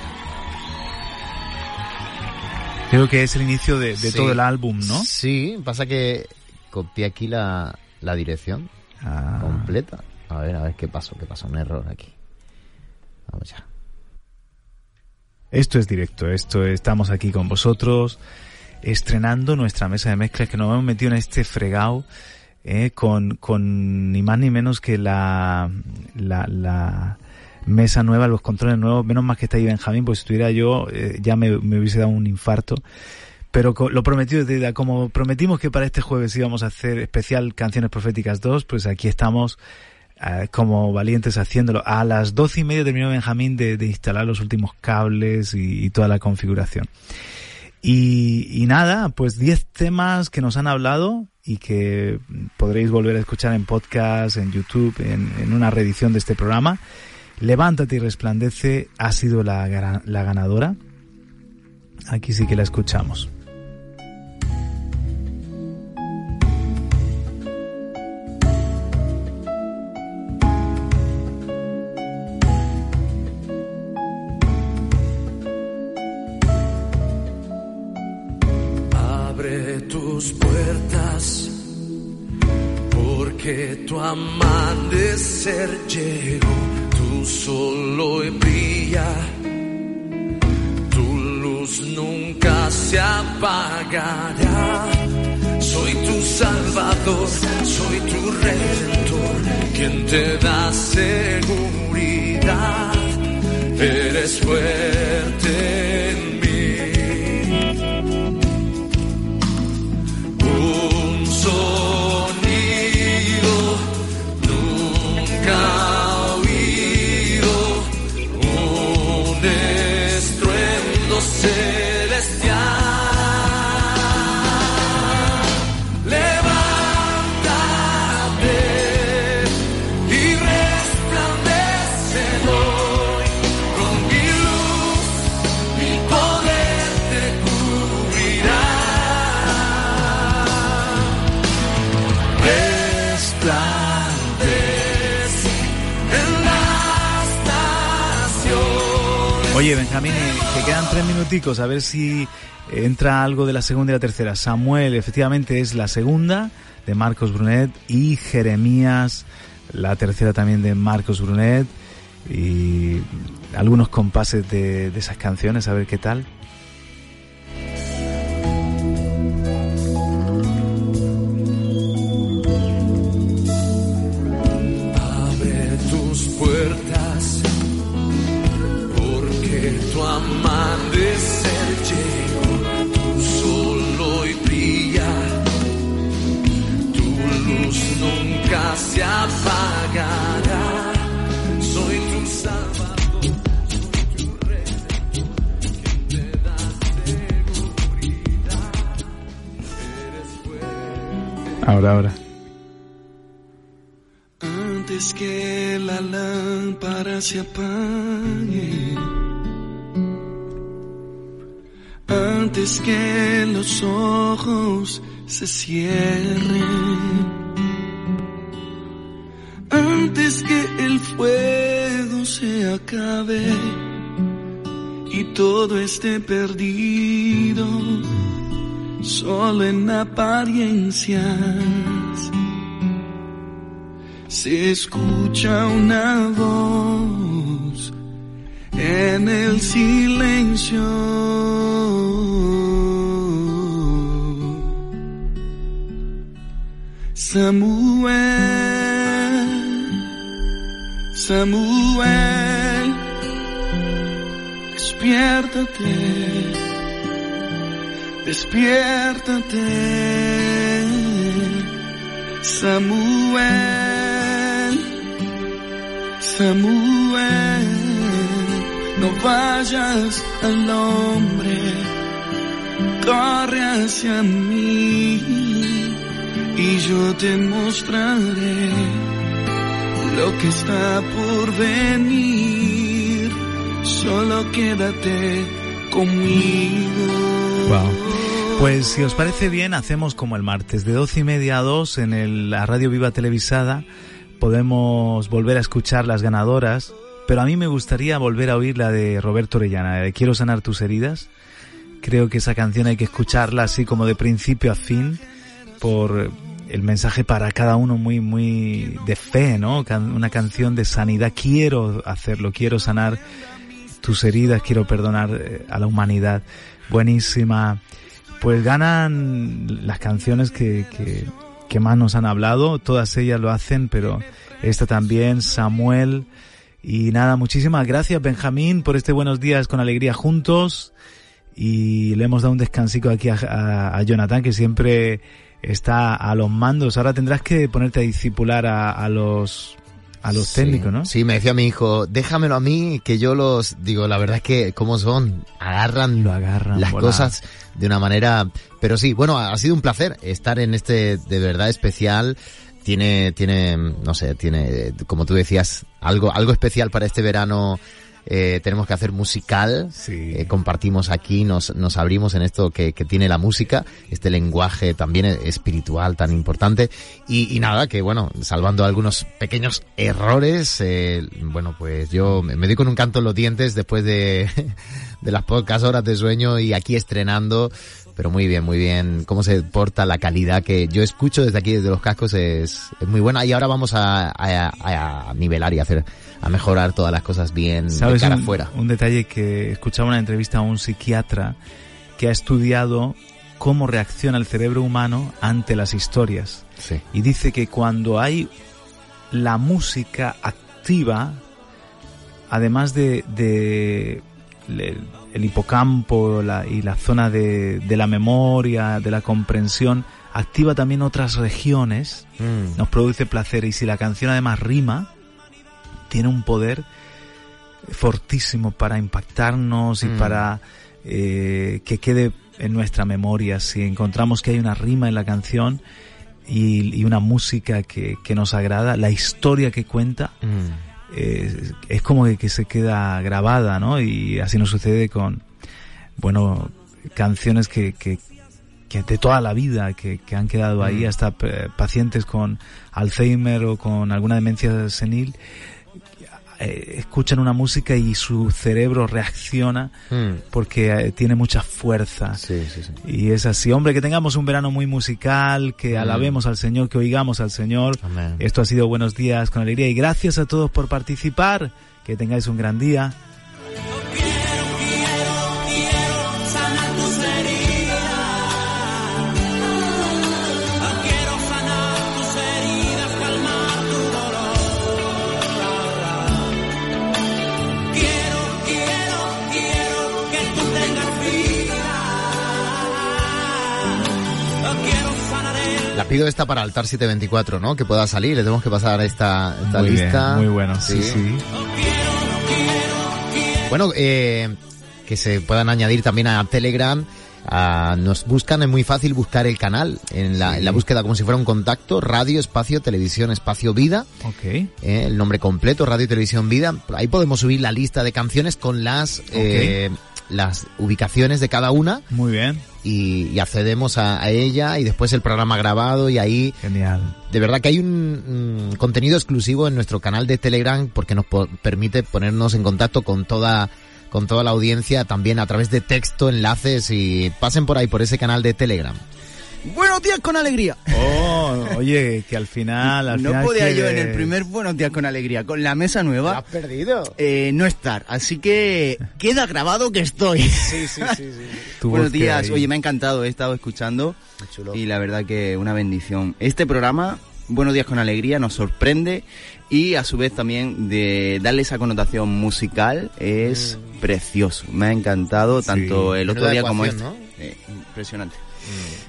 [SPEAKER 1] Creo que es el inicio de, de
[SPEAKER 9] Sí.
[SPEAKER 1] todo el álbum, ¿no?
[SPEAKER 9] Sí, pasa que copié aquí la, la dirección
[SPEAKER 1] Ah.
[SPEAKER 9] completa. A ver, a ver qué pasó, qué pasó, un error aquí. Vamos ya.
[SPEAKER 1] Esto es directo, esto estamos aquí con vosotros estrenando nuestra mesa de mezclas que nos hemos metido en este fregado eh, con, con ni más ni menos que la, la, la mesa nueva, los controles nuevos, menos más que está ahí Benjamín, pues si estuviera yo eh, ya me, hubiese dado un infarto. Pero lo prometido es. Como prometimos que para este jueves íbamos a hacer especial Canciones Proféticas 2, pues aquí estamos eh, como valientes haciéndolo. A las doce y media terminó Benjamín de, instalar los últimos cables y, y toda la configuración. Y, y nada, pues 10 temas que nos han hablado y que podréis volver a escuchar en podcast, en YouTube, en, en una reedición de este programa. Levántate y resplandece ha sido la, la ganadora. Aquí sí que la escuchamos.
[SPEAKER 5] Abre tus puertas, porque tu amanecer llegó, tu sol hoy brilla, tu luz nunca se apagará. Soy tu salvador, soy tu redentor, quien te da seguridad. Eres fuerte
[SPEAKER 1] Benjamín, eh, que quedan tres minuticos, a ver si entra algo de la segunda y la tercera. Samuel, efectivamente, es la segunda de Marcos Brunet y Jeremías, la tercera también de Marcos Brunet y algunos compases de, de esas canciones, a ver qué tal. Ahora.
[SPEAKER 11] Antes que la lámpara se apague, antes que los ojos se cierren, antes que el fuego se acabe y todo esté perdido, solo en apariencias se escucha una voz en el silencio. Samuel, Samuel, despiértate, despiértate. Samuel, Samuel, no vayas al hombre, corre hacia mí y yo te mostraré lo que está por venir. Solo quédate conmigo.
[SPEAKER 1] Pues si os parece bien, hacemos como el martes, de doce y media a dos en el, la Radio Viva Televisada. Podemos volver a escuchar las ganadoras, pero a mí me gustaría volver a oír la de Roberto Orellana, de Quiero sanar tus heridas. Creo que esa canción hay que escucharla así como de principio a fin, por el mensaje para cada uno muy, muy de fe, ¿no? Una canción de sanidad. Quiero hacerlo, quiero sanar tus heridas, quiero perdonar eh, a la humanidad. Buenísima. Pues ganan las canciones que, que, que más nos han hablado, todas ellas lo hacen, pero esta también, Samuel. Y nada, muchísimas gracias Benjamín por este buenos días con alegría juntos. Y le hemos dado un descansico aquí a, Jonathan que siempre está a los mandos. Ahora tendrás que ponerte a discipular a los a los
[SPEAKER 9] Sí.
[SPEAKER 1] técnicos, ¿no?
[SPEAKER 9] Sí, me decía mi hijo, déjamelo a mí, que yo los, digo, la verdad es que, ¿cómo son? Agarran,
[SPEAKER 1] Lo agarran.
[SPEAKER 9] las cosas de una manera, pero sí, bueno, ha sido un placer estar en este de verdad especial. Tiene, tiene, no sé, tiene, como tú decías, algo, algo especial para este verano. Eh, tenemos que hacer musical,
[SPEAKER 1] Sí.
[SPEAKER 9] Eh, compartimos aquí, nos, nos abrimos en esto que, que tiene la música, este lenguaje también espiritual tan importante. Y, y nada, que bueno, salvando algunos pequeños errores, eh, bueno, pues yo me, me doy con un canto en los dientes después de, de las pocas horas de sueño y aquí estrenando. Pero muy bien, muy bien. Cómo se porta la calidad que yo escucho desde aquí, desde los cascos, es, es muy buena. Y ahora vamos a, a- a nivelar y hacer, a mejorar todas las cosas bien de
[SPEAKER 1] ¿Sabes
[SPEAKER 9] cara
[SPEAKER 1] un,
[SPEAKER 9] afuera.
[SPEAKER 1] un detalle que escuchaba una entrevista a un psiquiatra que ha estudiado cómo reacciona el cerebro humano ante las historias.
[SPEAKER 9] Sí.
[SPEAKER 1] Y dice que cuando hay la música activa, además de, de el hipocampo la- y la zona de, de la memoria, de la comprensión, activa también otras regiones,
[SPEAKER 9] Mm.
[SPEAKER 1] nos produce placer y si la canción además rima, tiene un poder fortísimo para impactarnos y
[SPEAKER 9] Mm.
[SPEAKER 1] para eh, que quede en nuestra memoria. Si encontramos que hay una rima en la canción y, y una música que, que nos agrada, la historia que cuenta
[SPEAKER 9] Mm.
[SPEAKER 1] eh, es como que, que se queda grabada, ¿no? Y así nos sucede con, bueno, canciones que, que, que de toda la vida, que, que han quedado ahí,
[SPEAKER 9] Mm.
[SPEAKER 1] hasta eh, pacientes con Alzheimer o con alguna demencia senil, eh, escuchan una música y su cerebro reacciona
[SPEAKER 9] Mm.
[SPEAKER 1] porque eh, tiene mucha fuerza.
[SPEAKER 9] Sí, sí, sí.
[SPEAKER 1] Y es así, hombre, que tengamos un verano muy musical, que
[SPEAKER 9] Mm.
[SPEAKER 1] alabemos al Señor, que oigamos al Señor.
[SPEAKER 9] Amén.
[SPEAKER 1] Esto ha sido Buenos Días con Alegría y gracias a todos por participar. Que tengáis un gran día.
[SPEAKER 9] Pido esta para Altar 724, ¿no? Que pueda salir, le tenemos que pasar esta, esta
[SPEAKER 1] muy
[SPEAKER 9] lista.
[SPEAKER 1] bien, muy bueno, sí, sí.
[SPEAKER 9] Bueno, eh, que se puedan añadir también a Telegram. a- nos buscan, es muy fácil buscar el canal en la, en la búsqueda como si fuera un contacto, radio, espacio, televisión, espacio, vida,
[SPEAKER 1] Ok.
[SPEAKER 9] eh, el nombre completo, radio televisión vida. Ahí podemos subir la lista de canciones con las, eh, las ubicaciones de cada una
[SPEAKER 1] Muy bien.
[SPEAKER 9] Y, y accedemos a, a ella y después el programa grabado y ahí
[SPEAKER 1] Genial.
[SPEAKER 9] de verdad que hay un, contenido exclusivo en nuestro canal de Telegram porque nos po- permite ponernos en contacto con toda con toda la audiencia también a través de texto, enlaces y pasen por ahí por ese canal de Telegram.
[SPEAKER 2] Buenos días con alegría.
[SPEAKER 1] Oh, oye, que al final, al
[SPEAKER 2] no
[SPEAKER 1] final
[SPEAKER 2] podía yo en el primer Buenos días con alegría, con la mesa nueva,
[SPEAKER 9] perdido?
[SPEAKER 2] eh, no estar. Así que queda grabado que estoy.
[SPEAKER 9] Sí, sí, sí, sí.
[SPEAKER 2] Buenos días. Oye, me ha encantado, he estado escuchando
[SPEAKER 9] chulo.
[SPEAKER 2] y la verdad que una bendición. Este programa, Buenos días con alegría, nos sorprende y a su vez también de darle esa connotación musical es precioso. Me ha encantado tanto el otro día como este. Eh, impresionante.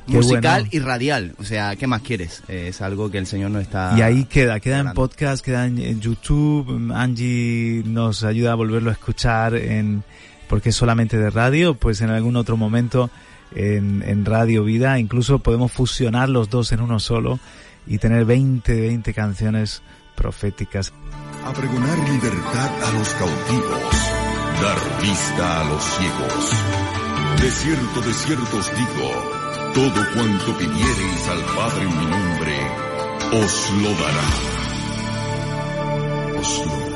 [SPEAKER 1] Qué
[SPEAKER 2] Musical
[SPEAKER 1] bueno.
[SPEAKER 2] y radial, o sea, ¿qué más quieres? Eh, es algo que el Señor no está...
[SPEAKER 1] Y ahí queda, queda en podcast, queda en, en YouTube. Angie nos ayuda a volverlo a escuchar en, porque es solamente de radio, pues en algún otro momento en, en Radio Vida. Incluso podemos fusionar los dos en uno solo y tener 20, 20 canciones proféticas.
[SPEAKER 6] A pregonar libertad a los cautivos, dar vista a los ciegos. De cierto, de cierto os digo, todo cuanto pidiereis al Padre en mi nombre, os lo dará. Os lo dará.